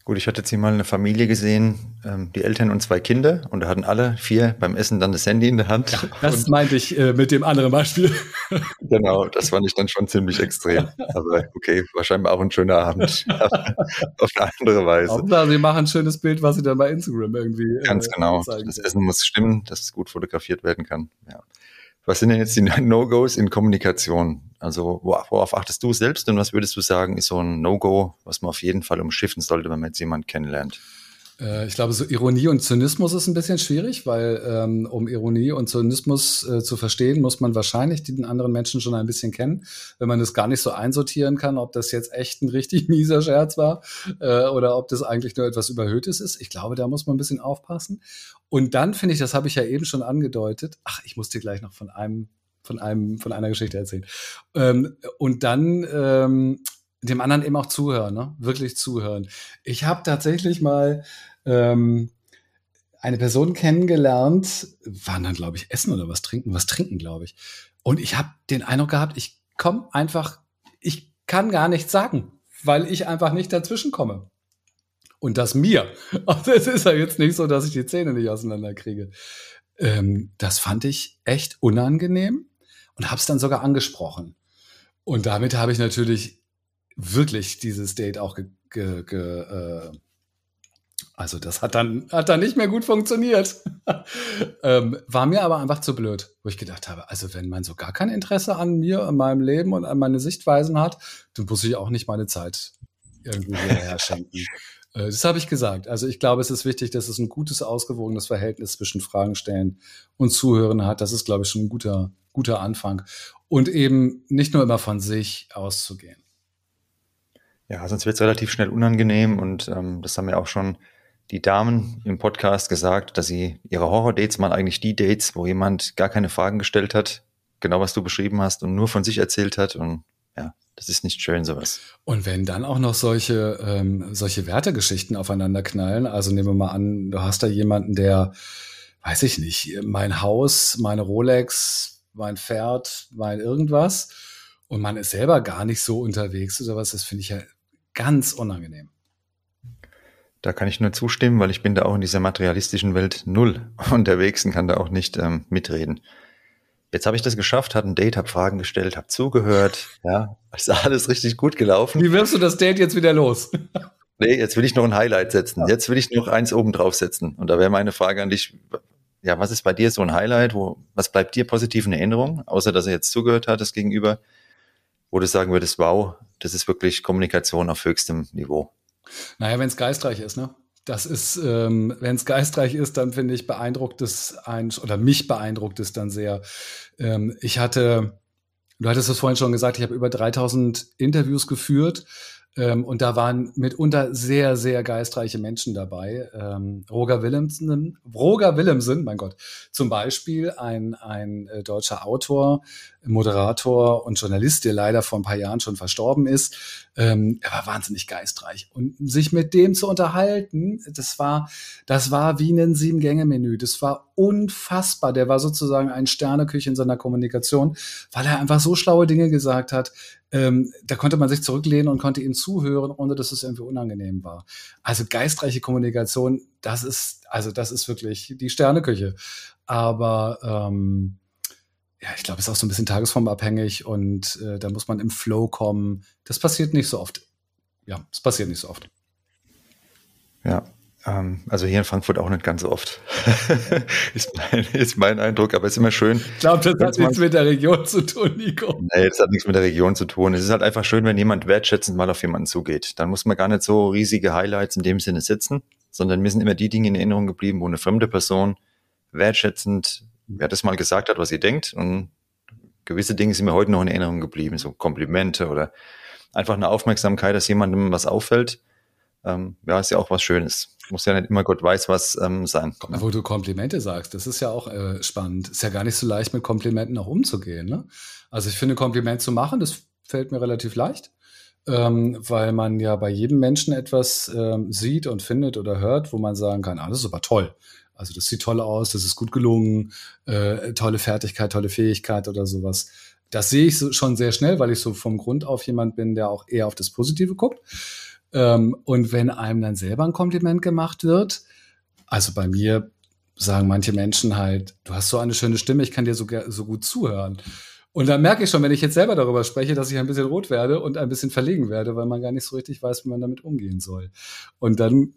Gut, ich hatte jetzt hier mal eine Familie gesehen, ähm, die Eltern und zwei Kinder und da hatten alle vier beim Essen dann das Handy in der Hand. Ja, das meinte ich äh, mit dem anderen Beispiel. [laughs] genau, das fand ich dann schon ziemlich extrem. Aber okay, wahrscheinlich auch ein schöner Abend. [laughs] auf eine andere Weise. Hauptsache, sie machen ein schönes Bild, was sie dann bei Instagram irgendwie. Äh, Ganz genau. Das Essen muss stimmen, dass es gut fotografiert werden kann. Ja. Was sind denn jetzt die [laughs] No-Gos in Kommunikation? Also worauf achtest du selbst und was würdest du sagen, ist so ein No-Go, was man auf jeden Fall umschiffen sollte, wenn man jetzt jemanden kennenlernt? Äh, ich glaube, so Ironie und Zynismus ist ein bisschen schwierig, weil ähm, um Ironie und Zynismus äh, zu verstehen, muss man wahrscheinlich den anderen Menschen schon ein bisschen kennen. Wenn man das gar nicht so einsortieren kann, ob das jetzt echt ein richtig [laughs] mieser Scherz war äh, oder ob das eigentlich nur etwas Überhöhtes ist. Ich glaube, da muss man ein bisschen aufpassen. Und dann finde ich, das habe ich ja eben schon angedeutet. Ach, ich muss dir gleich noch von einem von einem von einer Geschichte erzählen. Ähm, und dann ähm, dem anderen eben auch zuhören, ne? wirklich zuhören. Ich habe tatsächlich mal ähm, eine Person kennengelernt, waren dann, glaube ich, essen oder was trinken, was trinken, glaube ich. Und ich habe den Eindruck gehabt, ich komme einfach, ich kann gar nichts sagen, weil ich einfach nicht dazwischen komme. Und das mir. [laughs] Also es ist ja jetzt nicht so, dass ich die Zähne nicht auseinanderkriege. Ähm, das fand ich echt unangenehm und habe es dann sogar angesprochen. Und damit habe ich natürlich wirklich dieses Date auch ge, ge, ge äh, also das hat dann, hat dann nicht mehr gut funktioniert. [laughs] ähm, war mir aber einfach zu blöd, wo ich gedacht habe, also wenn man so gar kein Interesse an mir, an meinem Leben und an meine Sichtweisen hat, dann muss ich auch nicht meine Zeit irgendwie hierher [laughs] schenken. Äh, das habe ich gesagt. Also ich glaube, es ist wichtig, dass es ein gutes, ausgewogenes Verhältnis zwischen Fragen stellen und Zuhören hat. Das ist, glaube ich, schon ein guter, guter Anfang. Und eben nicht nur immer von sich auszugehen. Ja, sonst wird es relativ schnell unangenehm und ähm, das haben wir auch schon die Damen im Podcast gesagt, dass sie ihre Horror-Dates waren eigentlich die Dates, wo jemand gar keine Fragen gestellt hat, genau was du beschrieben hast und nur von sich erzählt hat und ja, das ist nicht schön sowas. Und wenn dann auch noch solche ähm, solche Wertegeschichten aufeinander knallen, also nehmen wir mal an, du hast da jemanden, der, weiß ich nicht, mein Haus, meine Rolex, mein Pferd, mein irgendwas und man ist selber gar nicht so unterwegs oder was, das finde ich ja ganz unangenehm. Da kann ich nur zustimmen, weil ich bin da auch in dieser materialistischen Welt null [laughs] unterwegs und kann da auch nicht ähm, mitreden. Jetzt habe ich das geschafft, hatte ein Date, habe Fragen gestellt, habe zugehört. [laughs] Ja, ist alles richtig gut gelaufen. Wie wirst du das Date jetzt wieder los? [laughs] nee, jetzt will ich noch ein Highlight setzen. Jetzt will ich noch eins oben drauf setzen. Und da wäre meine Frage an dich, ja, was ist bei dir so ein Highlight? Wo, was bleibt dir positiv in Erinnerung, außer dass er jetzt zugehört hat, das Gegenüber, wo du sagen würdest, wow, das ist wirklich Kommunikation auf höchstem Niveau? Naja, wenn es geistreich ist, ne? Das ist, ähm, wenn es geistreich ist, dann finde ich beeindruckt es ein, oder mich beeindruckt es dann sehr. Ähm, ich hatte, du hattest es vorhin schon gesagt, ich habe über 3000 Interviews geführt ähm, und da waren mitunter sehr, sehr geistreiche Menschen dabei. Ähm, Roger Willemsen, Roger Willemsen, mein Gott, zum Beispiel ein, ein äh, deutscher Autor, Moderator und Journalist, der leider vor ein paar Jahren schon verstorben ist. Ähm, er war wahnsinnig geistreich. Und sich mit dem zu unterhalten, das war, das war wie ein Sieben-Gänge-Menü. Das war unfassbar. Der war sozusagen ein Sterneküche in seiner Kommunikation, weil er einfach so schlaue Dinge gesagt hat. Ähm, da konnte man sich zurücklehnen und konnte ihm zuhören, ohne dass es irgendwie unangenehm war. Also geistreiche Kommunikation, das ist, also das ist wirklich die Sterneküche. Aber ähm, ja, ich glaube, es ist auch so ein bisschen tagesformabhängig und äh, da muss man im Flow kommen. Das passiert nicht so oft. Ja, es passiert nicht so oft. Ja, ähm, also hier in Frankfurt auch nicht ganz so oft. [laughs] ist, mein, ist mein Eindruck, aber es ist immer schön. Ich glaube, das hat nichts mit der Region zu tun, Nico. Nee, das hat nichts mit der Region zu tun. Es ist halt einfach schön, wenn jemand wertschätzend mal auf jemanden zugeht. Dann muss man gar nicht so riesige Highlights in dem Sinne setzen, sondern mir sind immer die Dinge in Erinnerung geblieben, wo eine fremde Person wertschätzend wer das mal gesagt hat, was ihr denkt. Und gewisse Dinge sind mir heute noch in Erinnerung geblieben, so Komplimente oder einfach eine Aufmerksamkeit, dass jemandem was auffällt. Ähm, ja, ist ja auch was Schönes. Muss ja nicht immer Gott weiß was ähm, sein. Wo du Komplimente sagst, das ist ja auch äh, spannend. Ist ja gar nicht so leicht, mit Komplimenten auch umzugehen. Ne? Also ich finde, Kompliment zu machen, das fällt mir relativ leicht. Ähm, weil man ja bei jedem Menschen etwas ähm, sieht und findet oder hört, wo man sagen kann, ah, das ist aber toll. Also das sieht toll aus, das ist gut gelungen, äh, tolle Fertigkeit, tolle Fähigkeit oder sowas. Das sehe ich so, schon sehr schnell, weil ich so vom Grund auf jemand bin, der auch eher auf das Positive guckt. Ähm, und wenn einem dann selber ein Kompliment gemacht wird, also bei mir sagen manche Menschen halt, du hast so eine schöne Stimme, ich kann dir so, so gut zuhören. Und dann merke ich schon, wenn ich jetzt selber darüber spreche, dass ich ein bisschen rot werde und ein bisschen verlegen werde, weil man gar nicht so richtig weiß, wie man damit umgehen soll. Und dann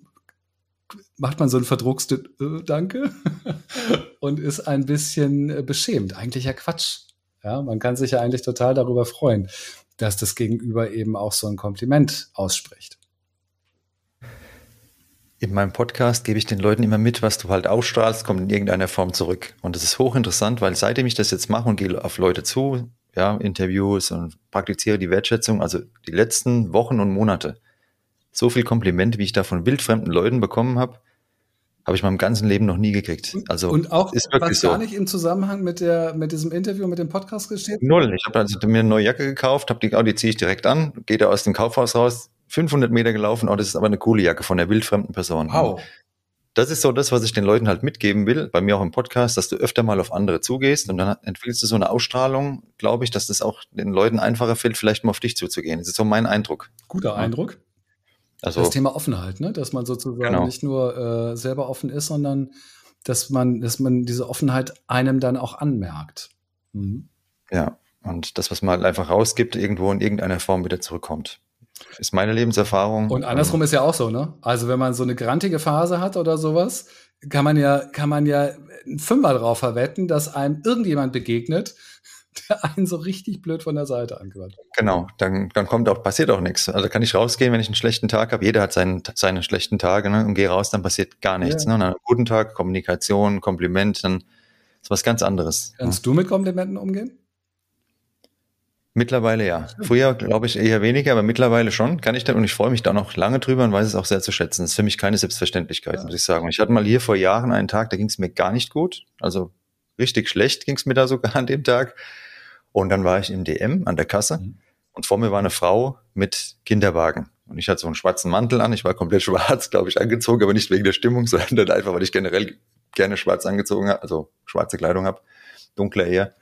macht man so ein verdruckste äh, Danke [laughs] und ist ein bisschen äh, beschämt. Eigentlich ja Quatsch. Ja, man kann sich ja eigentlich total darüber freuen, dass das Gegenüber eben auch so ein Kompliment ausspricht. in meinem Podcast gebe ich den Leuten immer mit, was du halt ausstrahlst, kommt in irgendeiner Form zurück. Und das ist hochinteressant, weil seitdem ich das jetzt mache und gehe auf Leute zu, ja, Interviews und praktiziere die Wertschätzung, also die letzten Wochen und Monate, so viel Kompliment, wie ich da von wildfremden Leuten bekommen habe, habe ich meinem ganzen Leben noch nie gekriegt. Also und auch ist wirklich was so. gar nicht im Zusammenhang mit der mit diesem Interview mit dem Podcast gesteht. Null. Ich habe also mir eine neue Jacke gekauft, habe die, oh, die ziehe ich direkt an, gehe da aus dem Kaufhaus raus, 500 Meter gelaufen, oh, das ist aber eine coole Jacke von der wildfremden Person. Wow. Das ist so das, was ich den Leuten halt mitgeben will, bei mir auch im Podcast, dass du öfter mal auf andere zugehst und dann entwickelst du so eine Ausstrahlung, glaube ich, dass das auch den Leuten einfacher fällt, vielleicht mal auf dich zuzugehen. Das ist so mein Eindruck. Guter Eindruck. Also, das Thema Offenheit, ne? dass man sozusagen genau. nicht nur äh, selber offen ist, sondern dass man, dass man diese Offenheit einem dann auch anmerkt. Mhm. Ja, und das, was man halt einfach rausgibt, irgendwo in irgendeiner Form wieder zurückkommt. Ist meine Lebenserfahrung. Und andersrum ist ja auch so, ne? Also wenn man so eine grantige Phase hat oder sowas, kann man ja, kann man ja einen Fünfer drauf verwetten, dass einem irgendjemand begegnet, der einen so richtig blöd von der Seite anquatscht. Genau, dann, dann kommt auch, passiert auch nichts. Also kann ich rausgehen, wenn ich einen schlechten Tag habe. Jeder hat seinen, seine schlechten Tage ne? und gehe raus, dann passiert gar nichts. Ja. Ne? Einen guten Tag, Kommunikation, Kompliment, dann ist was ganz anderes. Kannst ja. du mit Komplimenten umgehen? Mittlerweile ja. Früher glaube ich eher weniger, aber mittlerweile schon kann ich dann und ich freue mich da noch lange drüber und weiß es auch sehr zu schätzen. Das ist für mich keine Selbstverständlichkeit, ja. muss ich sagen. Und ich hatte mal hier vor Jahren einen Tag, da ging es mir gar nicht gut. Also richtig schlecht ging es mir da sogar an dem Tag. Und dann war ich im DM an der Kasse mhm. und vor mir war eine Frau mit Kinderwagen. Und ich hatte so einen schwarzen Mantel an. Ich war komplett [laughs] schwarz, glaube ich, angezogen, aber nicht wegen der Stimmung, [laughs] sondern einfach, weil ich generell gerne schwarz angezogen habe, also schwarze Kleidung habe, dunkler eher.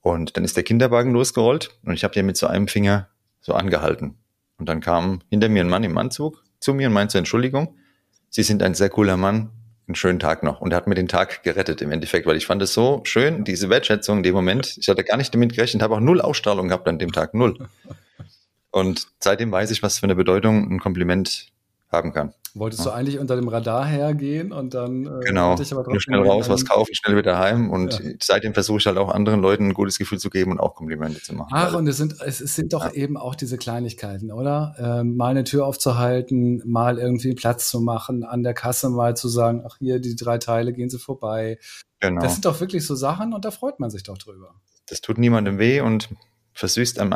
Und dann ist der Kinderwagen losgerollt und ich habe den mit so einem Finger so angehalten. Und dann kam hinter mir ein Mann im Anzug zu mir und meinte, Entschuldigung, Sie sind ein sehr cooler Mann, einen schönen Tag noch. Und er hat mir den Tag gerettet im Endeffekt, weil ich fand es so schön, diese Wertschätzung in dem Moment. Ich hatte gar nicht damit gerechnet, habe auch null Ausstrahlung gehabt an dem Tag, null. Und seitdem weiß ich, was für eine Bedeutung ein Kompliment haben kann. Wolltest ja. du eigentlich unter dem Radar hergehen und dann äh, genau ich aber schnell raus, was kaufen, schnell wieder heim und ja. seitdem versuche ich halt auch anderen Leuten ein gutes Gefühl zu geben und auch Komplimente zu machen. Ach und es sind es, es sind doch ja. eben auch diese Kleinigkeiten, oder? Ähm, mal eine Tür aufzuhalten, mal irgendwie Platz zu machen, an der Kasse mal zu sagen, ach hier die drei Teile gehen Sie vorbei. Genau. Das sind doch wirklich so Sachen und da freut man sich doch drüber. Das tut niemandem weh und versüßt einem,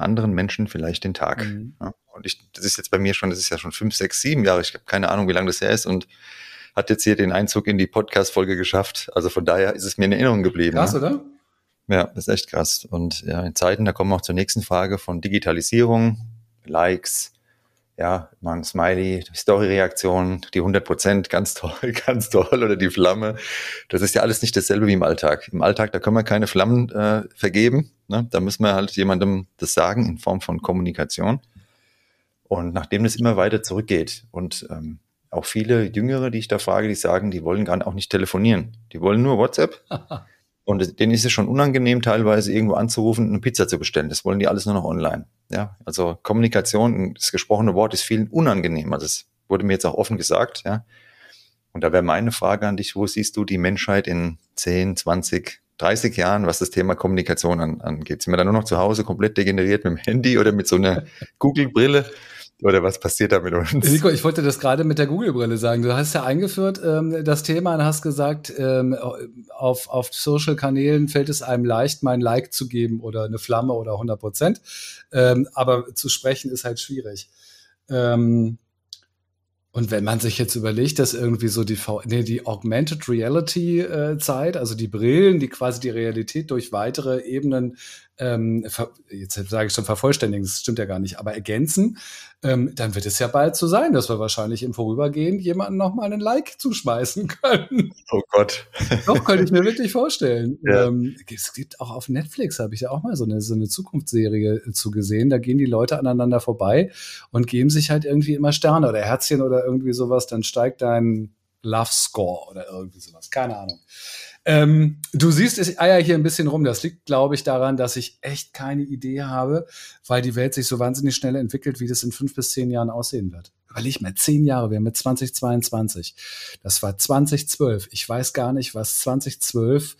anderen Menschen vielleicht den Tag. Mhm. Ja. Und ich, das ist jetzt bei mir schon, das ist ja schon fünf, sechs, sieben Jahre. Ich habe keine Ahnung, wie lange das her ist und hat jetzt hier den Einzug in die Podcast-Folge geschafft. Also von daher ist es mir in Erinnerung geblieben. Krass, ja. oder? Ja, das ist echt krass. Und ja, in Zeiten, da kommen wir auch zur nächsten Frage von Digitalisierung, Likes, ja, mal ein Smiley, Story-Reaktion, die 100 Prozent, ganz toll, [laughs] ganz toll, oder die Flamme. Das ist ja alles nicht dasselbe wie im Alltag. Im Alltag, da können wir keine Flammen äh, vergeben. Ne? Da müssen wir halt jemandem das sagen in Form von Kommunikation. Und nachdem das immer weiter zurückgeht und ähm, auch viele Jüngere, die ich da frage, die sagen, die wollen gar auch nicht telefonieren. Die wollen nur WhatsApp. [laughs] Und denen ist es schon unangenehm, teilweise irgendwo anzurufen und eine Pizza zu bestellen. Das wollen die alles nur noch online. Ja, also Kommunikation, das gesprochene Wort ist vielen unangenehm. Also es wurde mir jetzt auch offen gesagt, ja. Und da wäre meine Frage an dich, wo siehst du die Menschheit in 10, 20, 30 Jahren, was das Thema Kommunikation an, angeht? Sind wir da nur noch zu Hause komplett degeneriert mit dem Handy oder mit so einer Google-Brille? Oder was passiert da mit uns? Nico, ich wollte das gerade mit der Google-Brille sagen. Du hast ja eingeführt ähm, das Thema und hast gesagt, ähm, auf, auf Social-Kanälen fällt es einem leicht, mein Like zu geben oder eine Flamme oder 100 Prozent. Ähm, aber zu sprechen ist halt schwierig. Ähm, und wenn man sich jetzt überlegt, dass irgendwie so die, v nee, die Augmented Reality äh, Zeit, also die Brillen, die quasi die Realität durch weitere Ebenen ähm, jetzt sage ich schon vervollständigen, das stimmt ja gar nicht, aber ergänzen, ähm, dann wird es ja bald so sein, dass wir wahrscheinlich im Vorübergehen jemanden nochmal einen Like zuschmeißen [laughs] können. Oh Gott. Doch, könnte ich mir wirklich vorstellen. [laughs] Ja. Ähm, es gibt auch auf Netflix, habe ich ja auch mal so eine, so eine Zukunftsserie äh, zu gesehen, da gehen die Leute aneinander vorbei und geben sich halt irgendwie immer Sterne oder Herzchen oder irgendwie sowas, dann steigt dein Love Score oder irgendwie sowas, keine Ahnung. Ähm, du siehst, ich eier hier ein bisschen rum. Das liegt, glaube ich, daran, dass ich echt keine Idee habe, weil die Welt sich so wahnsinnig schnell entwickelt, wie das in fünf bis zehn Jahren aussehen wird. Überleg mal, zehn Jahre, wir haben mit 2022. Das war 2012. Ich weiß gar nicht, was 2012.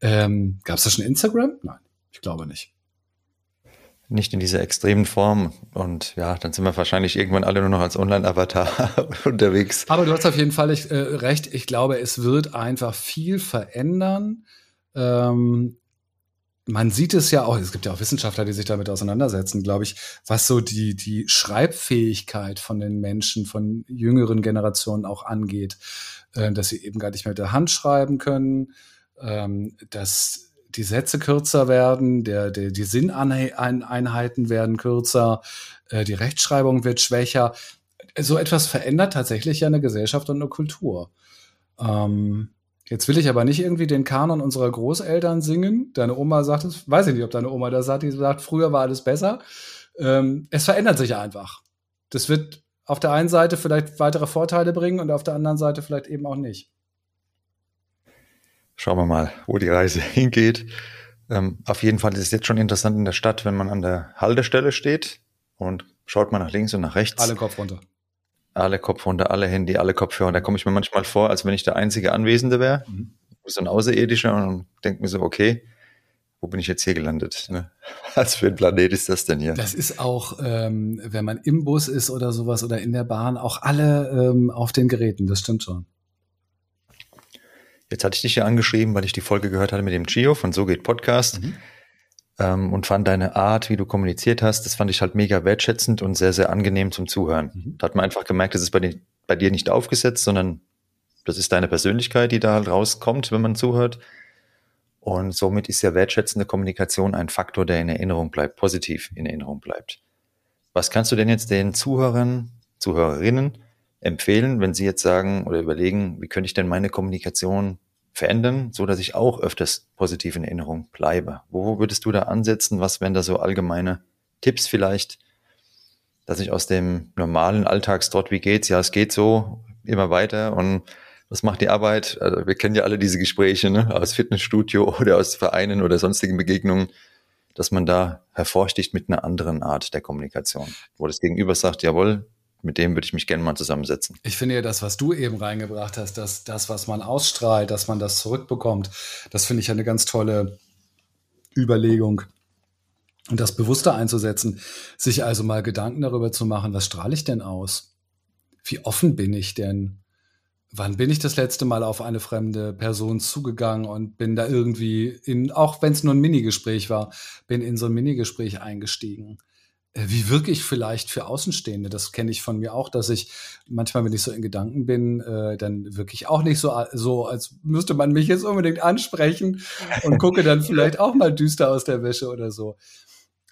Ähm, Gab es da schon Instagram? Nein, ich glaube nicht. Nicht in dieser extremen Form. Und ja, dann sind wir wahrscheinlich irgendwann alle nur noch als Online-Avatar [laughs] unterwegs. Aber du hast auf jeden Fall äh, recht. Ich glaube, es wird einfach viel verändern. Ähm, man sieht es ja auch, es gibt ja auch Wissenschaftler, die sich damit auseinandersetzen, glaube ich, was so die, die Schreibfähigkeit von den Menschen, von jüngeren Generationen auch angeht, äh, dass sie eben gar nicht mehr mit der Hand schreiben können, ähm, dass die Sätze kürzer werden, der, der, die Sinneinheiten werden kürzer, äh, die Rechtschreibung wird schwächer. So etwas verändert tatsächlich ja eine Gesellschaft und eine Kultur. Ähm, jetzt will ich aber nicht irgendwie den Kanon unserer Großeltern singen. Deine Oma sagt es, weiß ich nicht, ob deine Oma das sagt, die sagt, früher war alles besser. Ähm, es verändert sich einfach. Das wird auf der einen Seite vielleicht weitere Vorteile bringen und auf der anderen Seite vielleicht eben auch nicht. Schauen wir mal, wo die Reise [laughs] hingeht. Ähm, auf jeden Fall ist es jetzt schon interessant in der Stadt, wenn man an der Haltestelle steht und schaut mal nach links und nach rechts. Alle Kopf runter. Alle Kopf runter, alle Handy, alle Kopfhörer. Da komme ich mir manchmal vor, als wenn ich der einzige Anwesende wäre. Mhm. So ein Außerirdischer und denke mir so, okay, wo bin ich jetzt hier gelandet? Ne? [laughs] Was für ein Planet ist das denn hier? Das ist auch, ähm, wenn man im Bus ist oder sowas oder in der Bahn, auch alle ähm, auf den Geräten, das stimmt schon. Jetzt hatte ich dich ja angeschrieben, weil ich die Folge gehört hatte mit dem Gio von So geht Podcast mhm. ähm, und fand deine Art, wie du kommuniziert hast, das fand ich halt mega wertschätzend und sehr, sehr angenehm zum Zuhören. Mhm. Da hat man einfach gemerkt, das ist bei, den, bei dir nicht aufgesetzt, sondern das ist deine Persönlichkeit, die da halt rauskommt, wenn man zuhört. Und somit ist ja wertschätzende Kommunikation ein Faktor, der in Erinnerung bleibt, positiv in Erinnerung bleibt. Was kannst du denn jetzt den Zuhörern, Zuhörerinnen empfehlen, wenn Sie jetzt sagen oder überlegen, wie könnte ich denn meine Kommunikation verändern, so dass ich auch öfters positiv in Erinnerung bleibe? Wo würdest du da ansetzen? Was wären da so allgemeine Tipps vielleicht, dass ich aus dem normalen Alltagstrott, wie geht's? Ja, es geht so, immer weiter und was macht die Arbeit? Also wir kennen ja alle diese Gespräche ne? aus Fitnessstudio [laughs] oder aus Vereinen oder sonstigen Begegnungen, dass man da hervorsticht mit einer anderen Art der Kommunikation, wo das Gegenüber sagt, jawohl, mit dem würde ich mich gerne mal zusammensetzen. Ich finde ja das, was du eben reingebracht hast, dass das, was man ausstrahlt, dass man das zurückbekommt, das finde ich eine ganz tolle Überlegung. Und das bewusster einzusetzen, sich also mal Gedanken darüber zu machen, was strahle ich denn aus? Wie offen bin ich denn? Wann bin ich das letzte Mal auf eine fremde Person zugegangen und bin da irgendwie in, auch wenn es nur ein Minigespräch war, bin in so ein Minigespräch eingestiegen? Äh, wie wirke ich vielleicht für Außenstehende? Das kenne ich von mir auch, dass ich manchmal, wenn ich so in Gedanken bin, äh, dann wirklich auch nicht so, so, als müsste man mich jetzt unbedingt ansprechen und gucke dann [laughs] vielleicht auch mal düster aus der Wäsche oder so.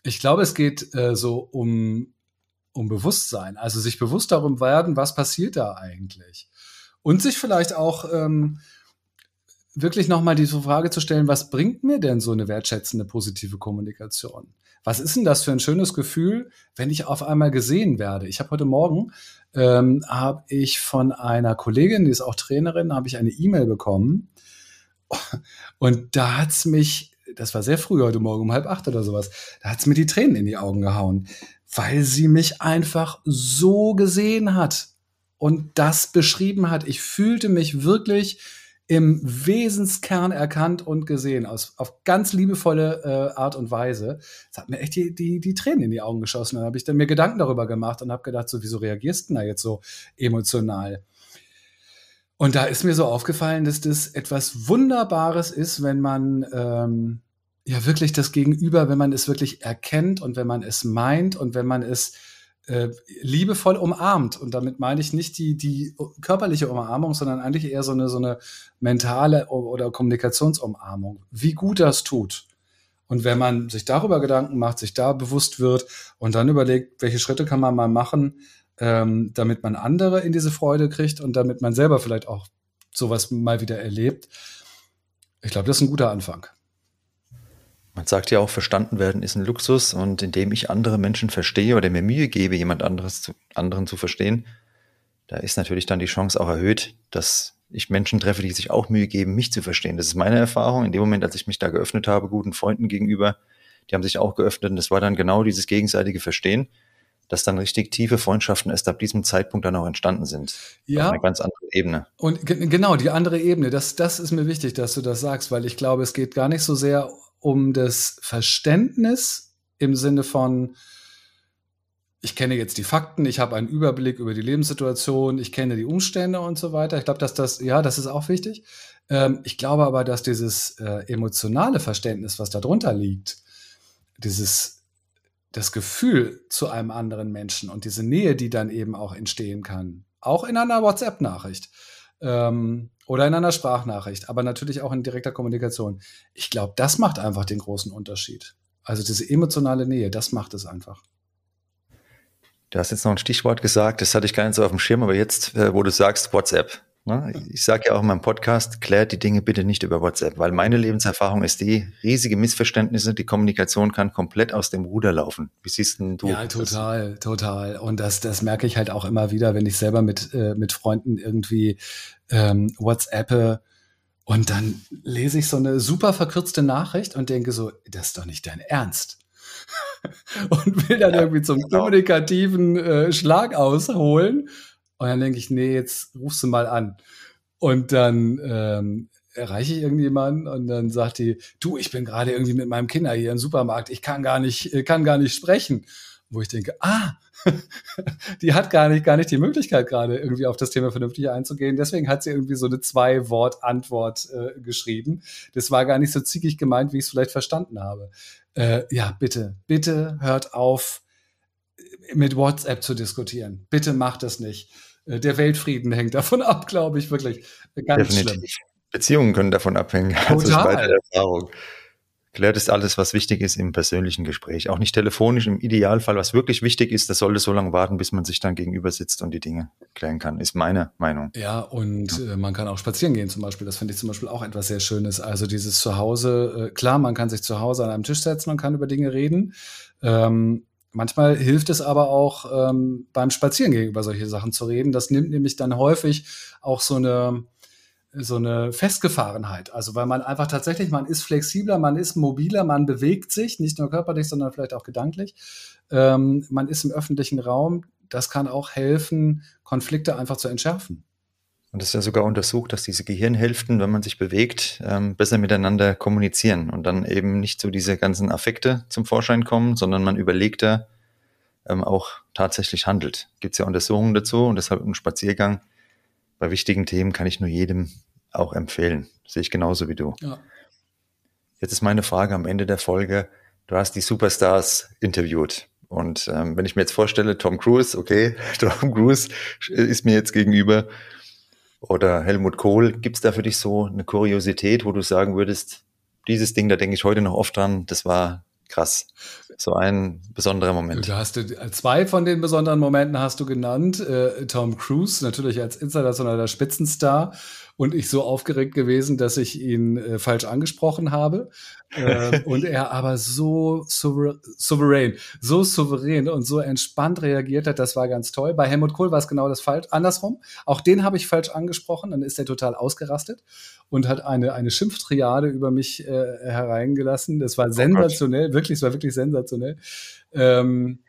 Ich glaube, es geht äh, so um, um Bewusstsein, also sich bewusst darum werden, was passiert da eigentlich. Und sich vielleicht auch ähm, wirklich nochmal diese Frage zu stellen, was bringt mir denn so eine wertschätzende, positive Kommunikation? Was ist denn das für ein schönes Gefühl, wenn ich auf einmal gesehen werde? Ich habe heute Morgen ähm, habe ich von einer Kollegin, die ist auch Trainerin, habe ich eine E-Mail bekommen und da hat's mich, das war sehr früh heute Morgen um halb acht oder sowas, da hat's mir die Tränen in die Augen gehauen, weil sie mich einfach so gesehen hat und das beschrieben hat. Ich fühlte mich wirklich im Wesenskern erkannt und gesehen, aus, auf ganz liebevolle äh, Art und Weise. Das hat mir echt die, die, die Tränen in die Augen geschossen. Dann habe ich dann mir Gedanken darüber gemacht und habe gedacht, so, wieso reagierst du da jetzt so emotional? Und da ist mir so aufgefallen, dass das etwas Wunderbares ist, wenn man ähm, ja wirklich das Gegenüber, wenn man es wirklich erkennt und wenn man es meint und wenn man es äh, liebevoll umarmt. Und damit meine ich nicht die, die körperliche Umarmung, sondern eigentlich eher so eine, so eine mentale oder Kommunikationsumarmung. Wie gut das tut. Und wenn man sich darüber Gedanken macht, sich da bewusst wird und dann überlegt, welche Schritte kann man mal machen, ähm, damit man andere in diese Freude kriegt und damit man selber vielleicht auch sowas mal wieder erlebt. Ich glaube, das ist ein guter Anfang. Man sagt ja auch, verstanden werden ist ein Luxus und indem ich andere Menschen verstehe oder mir Mühe gebe, jemand anderes zu, anderen zu verstehen, da ist natürlich dann die Chance auch erhöht, dass ich Menschen treffe, die sich auch Mühe geben, mich zu verstehen. Das ist meine Erfahrung. In dem Moment, als ich mich da geöffnet habe, guten Freunden gegenüber, die haben sich auch geöffnet und das war dann genau dieses gegenseitige Verstehen, dass dann richtig tiefe Freundschaften erst ab diesem Zeitpunkt dann auch entstanden sind. Ja. Auf einer ganz anderen Ebene. Und genau, die andere Ebene, das, das ist mir wichtig, dass du das sagst, weil ich glaube, es geht gar nicht so sehr um das Verständnis im Sinne von, ich kenne jetzt die Fakten, ich habe einen Überblick über die Lebenssituation, ich kenne die Umstände und so weiter. Ich glaube, dass das, ja, das ist auch wichtig. Ähm, ich glaube aber, dass dieses äh, emotionale Verständnis, was darunter liegt, dieses, das Gefühl zu einem anderen Menschen und diese Nähe, die dann eben auch entstehen kann, auch in einer WhatsApp-Nachricht ähm, oder in einer Sprachnachricht, aber natürlich auch in direkter Kommunikation. Ich glaube, das macht einfach den großen Unterschied. Also diese emotionale Nähe, das macht es einfach. Du hast jetzt noch ein Stichwort gesagt, das hatte ich gar nicht so auf dem Schirm, aber jetzt, äh, wo du sagst WhatsApp. Ne? Ich sage ja auch in meinem Podcast, klärt die Dinge bitte nicht über WhatsApp, weil meine Lebenserfahrung ist die, riesige Missverständnisse, die Kommunikation kann komplett aus dem Ruder laufen. Wie siehst denn du? Ja, total, das? total. Und das, das merke ich halt auch immer wieder, wenn ich selber mit, äh, mit Freunden irgendwie ähm, WhatsAppe und dann lese ich so eine super verkürzte Nachricht und denke so, das ist doch nicht dein Ernst. [laughs] und will dann ja, irgendwie zum genau. kommunikativen äh, Schlag ausholen. Und dann denke ich, nee, jetzt rufst du mal an. Und dann ähm, erreiche ich irgendjemanden und dann sagt die, du, ich bin gerade irgendwie mit meinem Kinder hier im Supermarkt, ich kann gar nicht, äh, kann gar nicht sprechen. Wo ich denke, ah, [laughs] die hat gar nicht, gar nicht die Möglichkeit, gerade irgendwie auf das Thema vernünftig einzugehen. Deswegen hat sie irgendwie so eine Zwei-Wort-Antwort äh, geschrieben. Das war gar nicht so zickig gemeint, wie ich es vielleicht verstanden habe. Äh, ja, bitte, bitte hört auf, mit WhatsApp zu diskutieren. Bitte macht das nicht. Äh, der Weltfrieden hängt davon ab, glaube ich, wirklich. Ganz Definitiv. schlimm. Beziehungen können davon abhängen. [laughs] Total. Also ist Erfahrung. Klärt es alles, was wichtig ist im persönlichen Gespräch. Auch nicht telefonisch im Idealfall. Was wirklich wichtig ist, das sollte so lange warten, bis man sich dann gegenüber sitzt und die Dinge klären kann, ist meine Meinung. Ja, und ja. Äh, man kann auch spazieren gehen zum Beispiel. Das finde ich zum Beispiel auch etwas sehr Schönes. Also dieses Zuhause, äh, klar, man kann sich zu Hause an einem Tisch setzen und kann über Dinge reden. Ähm, Manchmal hilft es aber auch ähm, beim Spazierengehen über solche Sachen zu reden. Das nimmt nämlich dann häufig auch so eine so eine Festgefahrenheit. Also weil man einfach tatsächlich, man ist flexibler, man ist mobiler, man bewegt sich, nicht nur körperlich, sondern vielleicht auch gedanklich. Ähm, man ist im öffentlichen Raum. Das kann auch helfen, Konflikte einfach zu entschärfen. Und es ist ja sogar untersucht, dass diese Gehirnhälften, wenn man sich bewegt, ähm, besser miteinander kommunizieren und dann eben nicht so diese ganzen Affekte zum Vorschein kommen, sondern man überlegter ähm, auch tatsächlich handelt. Gibt es ja Untersuchungen dazu und deshalb ein Spaziergang bei wichtigen Themen kann ich nur jedem auch empfehlen. Sehe ich genauso wie du. Ja. Jetzt ist meine Frage am Ende der Folge. Du hast die Superstars interviewt. Und ähm, wenn ich mir jetzt vorstelle, Tom Cruise, okay, [laughs] Tom Cruise ist mir jetzt gegenüber oder Helmut Kohl, gibt es da für dich so eine Kuriosität, wo du sagen würdest, dieses Ding, da denke ich heute noch oft dran, das war krass. So ein besonderer Moment. Du hast zwei von den besonderen Momenten hast du genannt. Äh, Tom Cruise, natürlich als internationaler Spitzenstar und ich so aufgeregt gewesen, dass ich ihn äh, falsch angesprochen habe. Äh, [laughs] und er aber so souverän, so souverän und so entspannt reagiert hat, das war ganz toll. Bei Helmut Kohl war es genau das falsch, andersrum. Auch den habe ich falsch angesprochen, dann ist er total ausgerastet und hat eine, eine Schimpftriade über mich äh, hereingelassen. Das war oh sensationell, oh wirklich, es war wirklich sensationell. Ähm,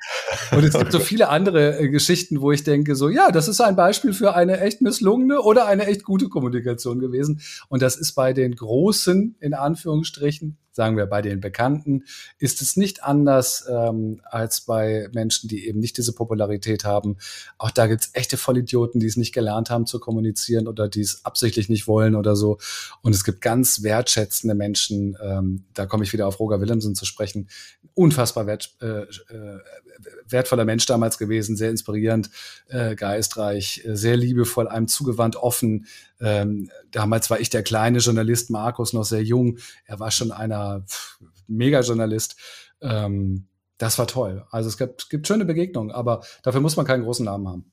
und es gibt so [laughs] viele andere äh, Geschichten, wo ich denke, so, ja, das ist ein Beispiel für eine echt misslungene oder eine echt gute Kommunikation gewesen. Und das ist bei den Großen, in Anführungsstrichen, sagen wir bei den Bekannten, ist es nicht anders ähm, als bei Menschen, die eben nicht diese Popularität haben. Auch da gibt's echte Vollidioten, die es nicht gelernt haben zu kommunizieren oder die es absichtlich nicht wollen oder so. Und es gibt ganz wertschätzende Menschen, ähm, da komme ich wieder auf Roger Willemsen zu sprechen, unfassbar wert, äh, äh, wertvoller Mensch damals gewesen, sehr inspirierend, äh, geistreich, äh, sehr liebevoll, einem zugewandt, offen. Ähm, damals war ich der kleine Journalist, Markus noch sehr jung. Er war schon einer Mega-Journalist. Ähm, das war toll. Also es gibt, gibt schöne Begegnungen, aber dafür muss man keinen großen Namen haben.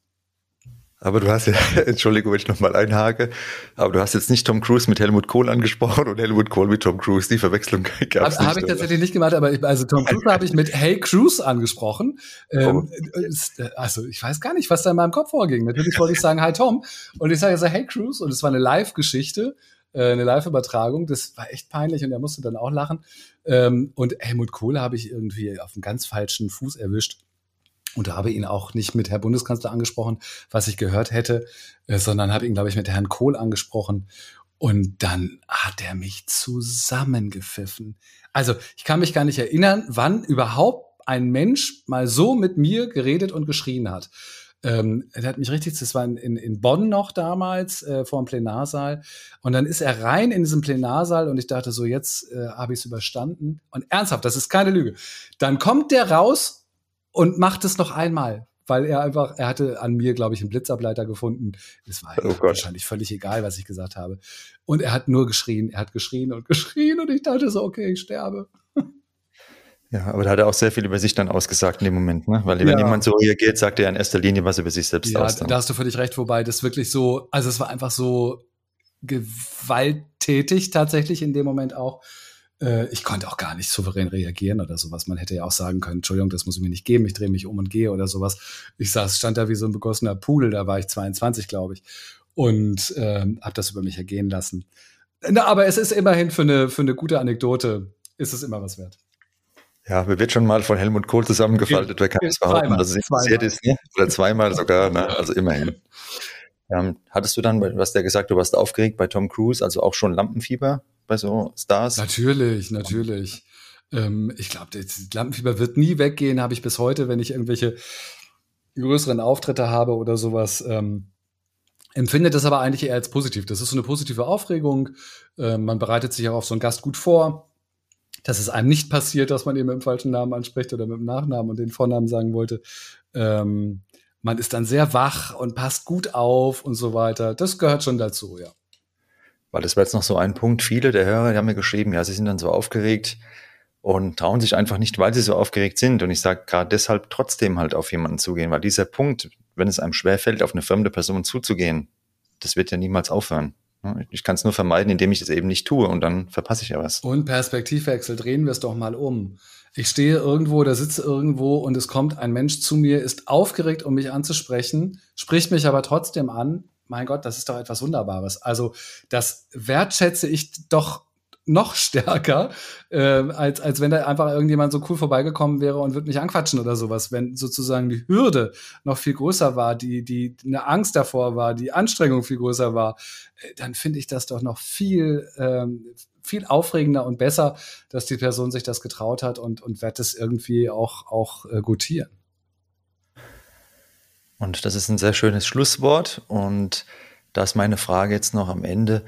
Aber du hast ja, [laughs] Entschuldigung, wenn ich nochmal einhake, aber du hast jetzt nicht Tom Cruise mit Helmut Kohl angesprochen und Helmut Kohl mit Tom Cruise. Die Verwechslung [laughs] gab es nicht. Habe ich tatsächlich nicht gemacht, aber ich, also Tom Cruise habe ich mit Hey Cruise angesprochen. Ähm, oh. Also ich weiß gar nicht, was da in meinem Kopf vorging. Natürlich wollte ich sagen Hi Tom und ich sage so Hey Cruise und es war eine Live-Geschichte äh, eine Live-Übertragung. Das war echt peinlich und er musste dann auch lachen. Ähm, und Helmut Kohl habe ich irgendwie auf einen ganz falschen Fuß erwischt und habe ihn auch nicht mit Herr Bundeskanzler angesprochen, was ich gehört hätte, äh, sondern habe ihn, glaube ich, mit Herrn Kohl angesprochen. Und dann hat er mich zusammengepfiffen. Also ich kann mich gar nicht erinnern, wann überhaupt ein Mensch mal so mit mir geredet und geschrien hat. Ähm, er hat mich richtig, das war in, in Bonn noch damals, äh, vor dem Plenarsaal. Und dann ist er rein in diesen Plenarsaal und ich dachte so, jetzt äh, habe ich es überstanden. Und ernsthaft, das ist keine Lüge. Dann kommt der raus und macht es noch einmal weil er einfach, er hatte an mir, glaube ich, einen Blitzableiter gefunden. Es war oh wahrscheinlich völlig egal, was ich gesagt habe. Und er hat nur geschrien, er hat geschrien und geschrien und ich dachte so, okay, ich sterbe. Ja, aber da hat er auch sehr viel über sich dann ausgesagt in dem Moment, ne? Weil wenn ja. jemand so reagiert, sagt er in erster Linie was über sich selbst ja, aus. Dann. Da hast du völlig recht, wobei das wirklich so, also es war einfach so gewalttätig tatsächlich in dem Moment auch. Äh, ich konnte auch gar nicht souverän reagieren oder sowas. Man hätte ja auch sagen können, Entschuldigung, das muss ich mir nicht geben, ich drehe mich um und gehe oder sowas. Ich saß, stand da wie so ein begossener Pudel, da war ich 22, glaube ich, und ähm, habe das über mich ergehen lassen. Na, aber es ist immerhin für eine, für eine gute Anekdote, ist es immer was wert. Ja, mir wird schon mal von Helmut Kohl zusammengefaltet, wer kann es behaupten, dass es interessiert ist, oder zweimal sogar, ne? also immerhin. [laughs] Ähm, hattest du dann, hast ja gesagt, du warst aufgeregt bei Tom Cruise, also auch schon Lampenfieber bei so Stars? Natürlich, natürlich. Ähm, ich glaube, Lampenfieber wird nie weggehen, habe ich bis heute, wenn ich irgendwelche größeren Auftritte habe oder sowas. Ähm, empfinde das aber eigentlich eher als positiv. Das ist so eine positive Aufregung. Ähm, man bereitet sich auch auf so einen Gast gut vor dass es einem nicht passiert, dass man eben mit dem falschen Namen anspricht oder mit dem Nachnamen und den Vornamen sagen wollte. Ähm, man ist dann sehr wach und passt gut auf und so weiter. Das gehört schon dazu, ja. Weil das war jetzt noch so ein Punkt. Viele der Hörer, die haben mir geschrieben, ja, sie sind dann so aufgeregt und trauen sich einfach nicht, weil sie so aufgeregt sind. Und ich sage gerade deshalb trotzdem halt auf jemanden zugehen, weil dieser Punkt, wenn es einem schwerfällt, auf eine fremde Person zuzugehen, das wird ja niemals aufhören. Ich kann es nur vermeiden, indem ich es eben nicht tue und dann verpasse ich ja was. Und Perspektivwechsel, drehen wir es doch mal um. Ich stehe irgendwo oder sitze irgendwo und es kommt ein Mensch zu mir, ist aufgeregt, um mich anzusprechen, spricht mich aber trotzdem an. Mein Gott, das ist doch etwas Wunderbares. Also das wertschätze ich doch noch [laughs] stärker, äh, als, als wenn da einfach irgendjemand so cool vorbeigekommen wäre und würde mich anquatschen oder sowas. Wenn sozusagen die Hürde noch viel größer war, die, die eine Angst davor war, die Anstrengung viel größer war, äh, dann finde ich das doch noch viel, ähm, viel aufregender und besser, dass die Person sich das getraut hat und, und werde es irgendwie auch, auch äh, gutieren. Und das ist ein sehr schönes Schlusswort. Und da ist meine Frage jetzt noch am Ende.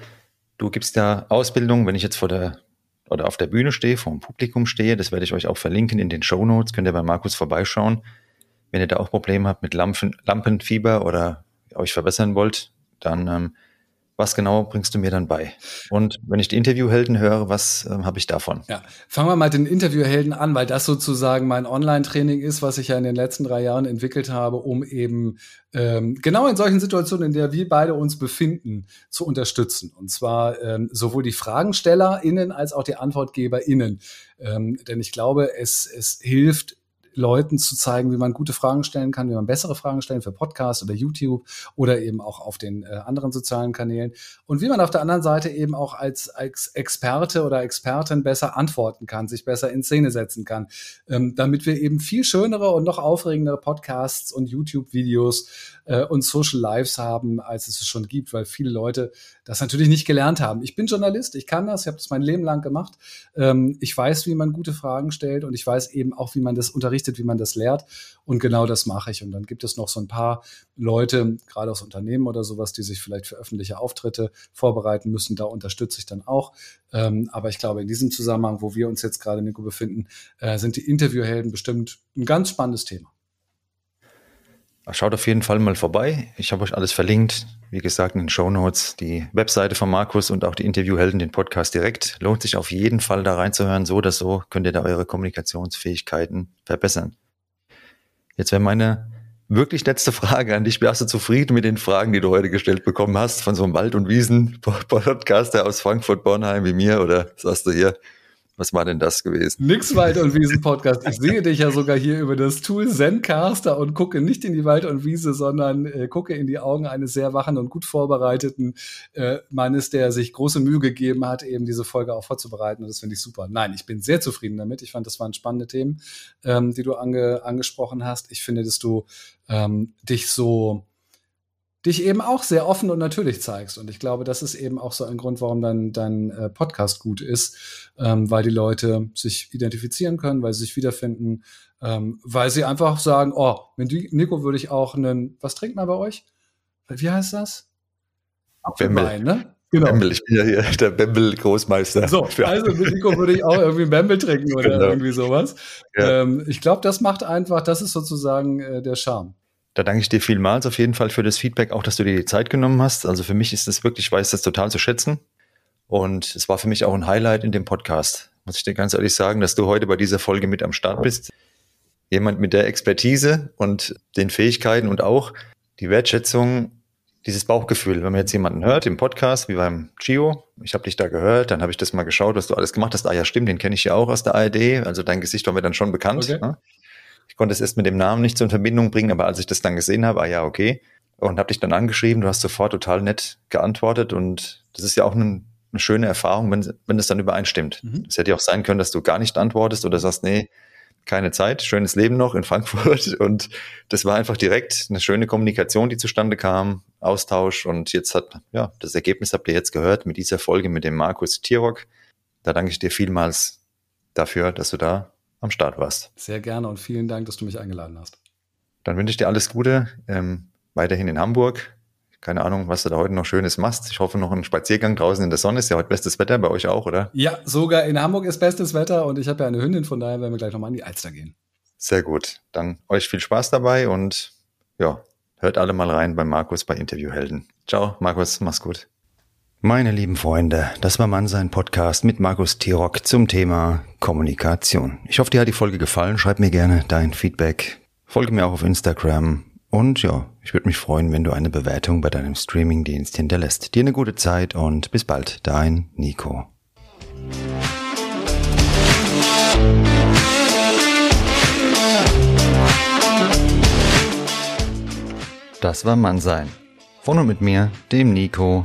Du gibst ja Ausbildung, wenn ich jetzt vor der oder auf der Bühne stehe, vor dem Publikum stehe, das werde ich euch auch verlinken in den Show Notes, könnt ihr bei Markus vorbeischauen. Wenn ihr da auch Probleme habt mit Lampen, Lampenfieber oder euch verbessern wollt, dann ähm, was genau bringst du mir dann bei? Und wenn ich die Interviewhelden höre, was äh, habe ich davon? Ja, fangen wir mal den Interviewhelden an, weil das sozusagen mein Online-Training ist, was ich ja in den letzten drei Jahren entwickelt habe, um eben ähm, genau in solchen Situationen, in der wir beide uns befinden, zu unterstützen. Und zwar ähm, sowohl die FragenstellerInnen als auch die AntwortgeberInnen. Ähm, denn ich glaube, es, es hilft Leuten zu zeigen, wie man gute Fragen stellen kann, wie man bessere Fragen stellen für Podcast oder YouTube oder eben auch auf den äh, anderen sozialen Kanälen. Und wie man auf der anderen Seite eben auch als, als Experte oder Expertin besser antworten kann, sich besser in Szene setzen kann, ähm, damit wir eben viel schönere und noch aufregendere Podcasts und YouTube-Videos äh, und Social Lives haben, als es es schon gibt, weil viele Leute das natürlich nicht gelernt haben. Ich bin Journalist, ich kann das, ich habe das mein Leben lang gemacht. Ähm, ich weiß, wie man gute Fragen stellt und ich weiß eben auch, wie man das unterrichtet, wie man das lehrt. Und genau das mache ich. Und dann gibt es noch so ein paar Leute, gerade aus Unternehmen oder sowas, die sich vielleicht für öffentliche Auftritte vorbereiten müssen. Da unterstütze ich dann auch. Ähm, aber ich glaube, in diesem Zusammenhang, wo wir uns jetzt gerade, Nico, befinden, äh, sind die Interviewhelden bestimmt ein ganz spannendes Thema. Schaut auf jeden Fall mal vorbei. Ich habe euch alles verlinkt. Wie gesagt, in den Show Notes die Webseite von Markus und auch die Interviewhelden, den Podcast direkt. Lohnt sich auf jeden Fall da reinzuhören. So oder so könnt ihr da eure Kommunikationsfähigkeiten verbessern. Jetzt wäre meine wirklich letzte Frage an dich. Wärst du zufrieden mit den Fragen, die du heute gestellt bekommen hast von so einem Wald- und Wiesen-Podcaster aus Frankfurt-Bornheim wie mir? Oder sagst du hier, was war denn das gewesen? Nix Wald- und Wiesen-Podcast. [laughs] Ich sehe dich ja sogar hier über das Tool Zencaster und gucke nicht in die Wald- und Wiese, sondern äh, gucke in die Augen eines sehr wachen und gut vorbereiteten äh, Mannes, der sich große Mühe gegeben hat, eben diese Folge auch vorzubereiten. Und das finde ich super. Nein, ich bin sehr zufrieden damit. Ich fand, das waren spannende Themen, ähm, die du ange angesprochen hast. Ich finde, dass du ähm, dich so dich eben auch sehr offen und natürlich zeigst. Und ich glaube, das ist eben auch so ein Grund, warum dein, dein äh, Podcast gut ist, ähm, weil die Leute sich identifizieren können, weil sie sich wiederfinden, ähm, weil sie einfach sagen, oh, mit Nico würde ich auch einen, was trinkt man bei euch? Wie heißt das? Apfelwein, ne? Genau. Bembel, ich bin ja hier der Bembel-Großmeister. So, also mit Nico würde ich auch irgendwie Bembel trinken oder genau. irgendwie sowas. Ja. Ähm, ich glaube, das macht einfach, das ist sozusagen äh, der Charme. Da danke ich dir vielmals auf jeden Fall für das Feedback, auch dass du dir die Zeit genommen hast. Also für mich ist das wirklich, ich weiß das total zu schätzen. Und es war für mich auch ein Highlight in dem Podcast. Muss ich dir ganz ehrlich sagen, dass du heute bei dieser Folge mit am Start bist. Jemand mit der Expertise und den Fähigkeiten und auch die Wertschätzung dieses Bauchgefühl, wenn man jetzt jemanden hört im Podcast, wie beim Gio, ich habe dich da gehört, dann habe ich das mal geschaut, was du alles gemacht hast. Ah ja, stimmt, den kenne ich ja auch aus der ARD, also dein Gesicht war mir dann schon bekannt. Okay. Ne? Ich konnte es erst mit dem Namen nicht so in Verbindung bringen, aber als ich das dann gesehen habe, ah ja, okay. Und habe dich dann angeschrieben, du hast sofort total nett geantwortet und das ist ja auch ein, eine schöne Erfahrung, wenn, wenn es dann übereinstimmt. Mhm. Es hätte ja auch sein können, dass du gar nicht antwortest oder sagst, nee, keine Zeit, schönes Leben noch in Frankfurt. [laughs] Und das war einfach direkt eine schöne Kommunikation, die zustande kam, Austausch. Und jetzt hat, ja, das Ergebnis habt ihr jetzt gehört mit dieser Folge mit dem Markus Tirock. Da danke ich dir vielmals dafür, dass du da am Start warst. Sehr gerne und vielen Dank, dass du mich eingeladen hast. Dann wünsche ich dir alles Gute, ähm, weiterhin in Hamburg keine Ahnung, was du da heute noch Schönes machst. Ich hoffe noch einen Spaziergang draußen in der Sonne. Ist ja heute bestes Wetter bei euch auch, oder? Ja, sogar in Hamburg ist bestes Wetter und ich habe ja eine Hündin, von daher werden wir gleich nochmal an die Alster gehen. Sehr gut. Dann euch viel Spaß dabei und ja, hört alle mal rein bei Markus bei Interviewhelden. Ciao, Markus, mach's gut. Meine lieben Freunde, das war Mannsein Podcast mit Markus Tirock zum Thema Kommunikation. Ich hoffe, dir hat die Folge gefallen. Schreib mir gerne dein Feedback. Folge mir auch auf Instagram und ja, ich würde mich freuen, wenn du eine Bewertung bei deinem Streamingdienst hinterlässt. Dir eine gute Zeit und bis bald, dein Nico. Das war Mannsein. Von und mit mir, dem Nico.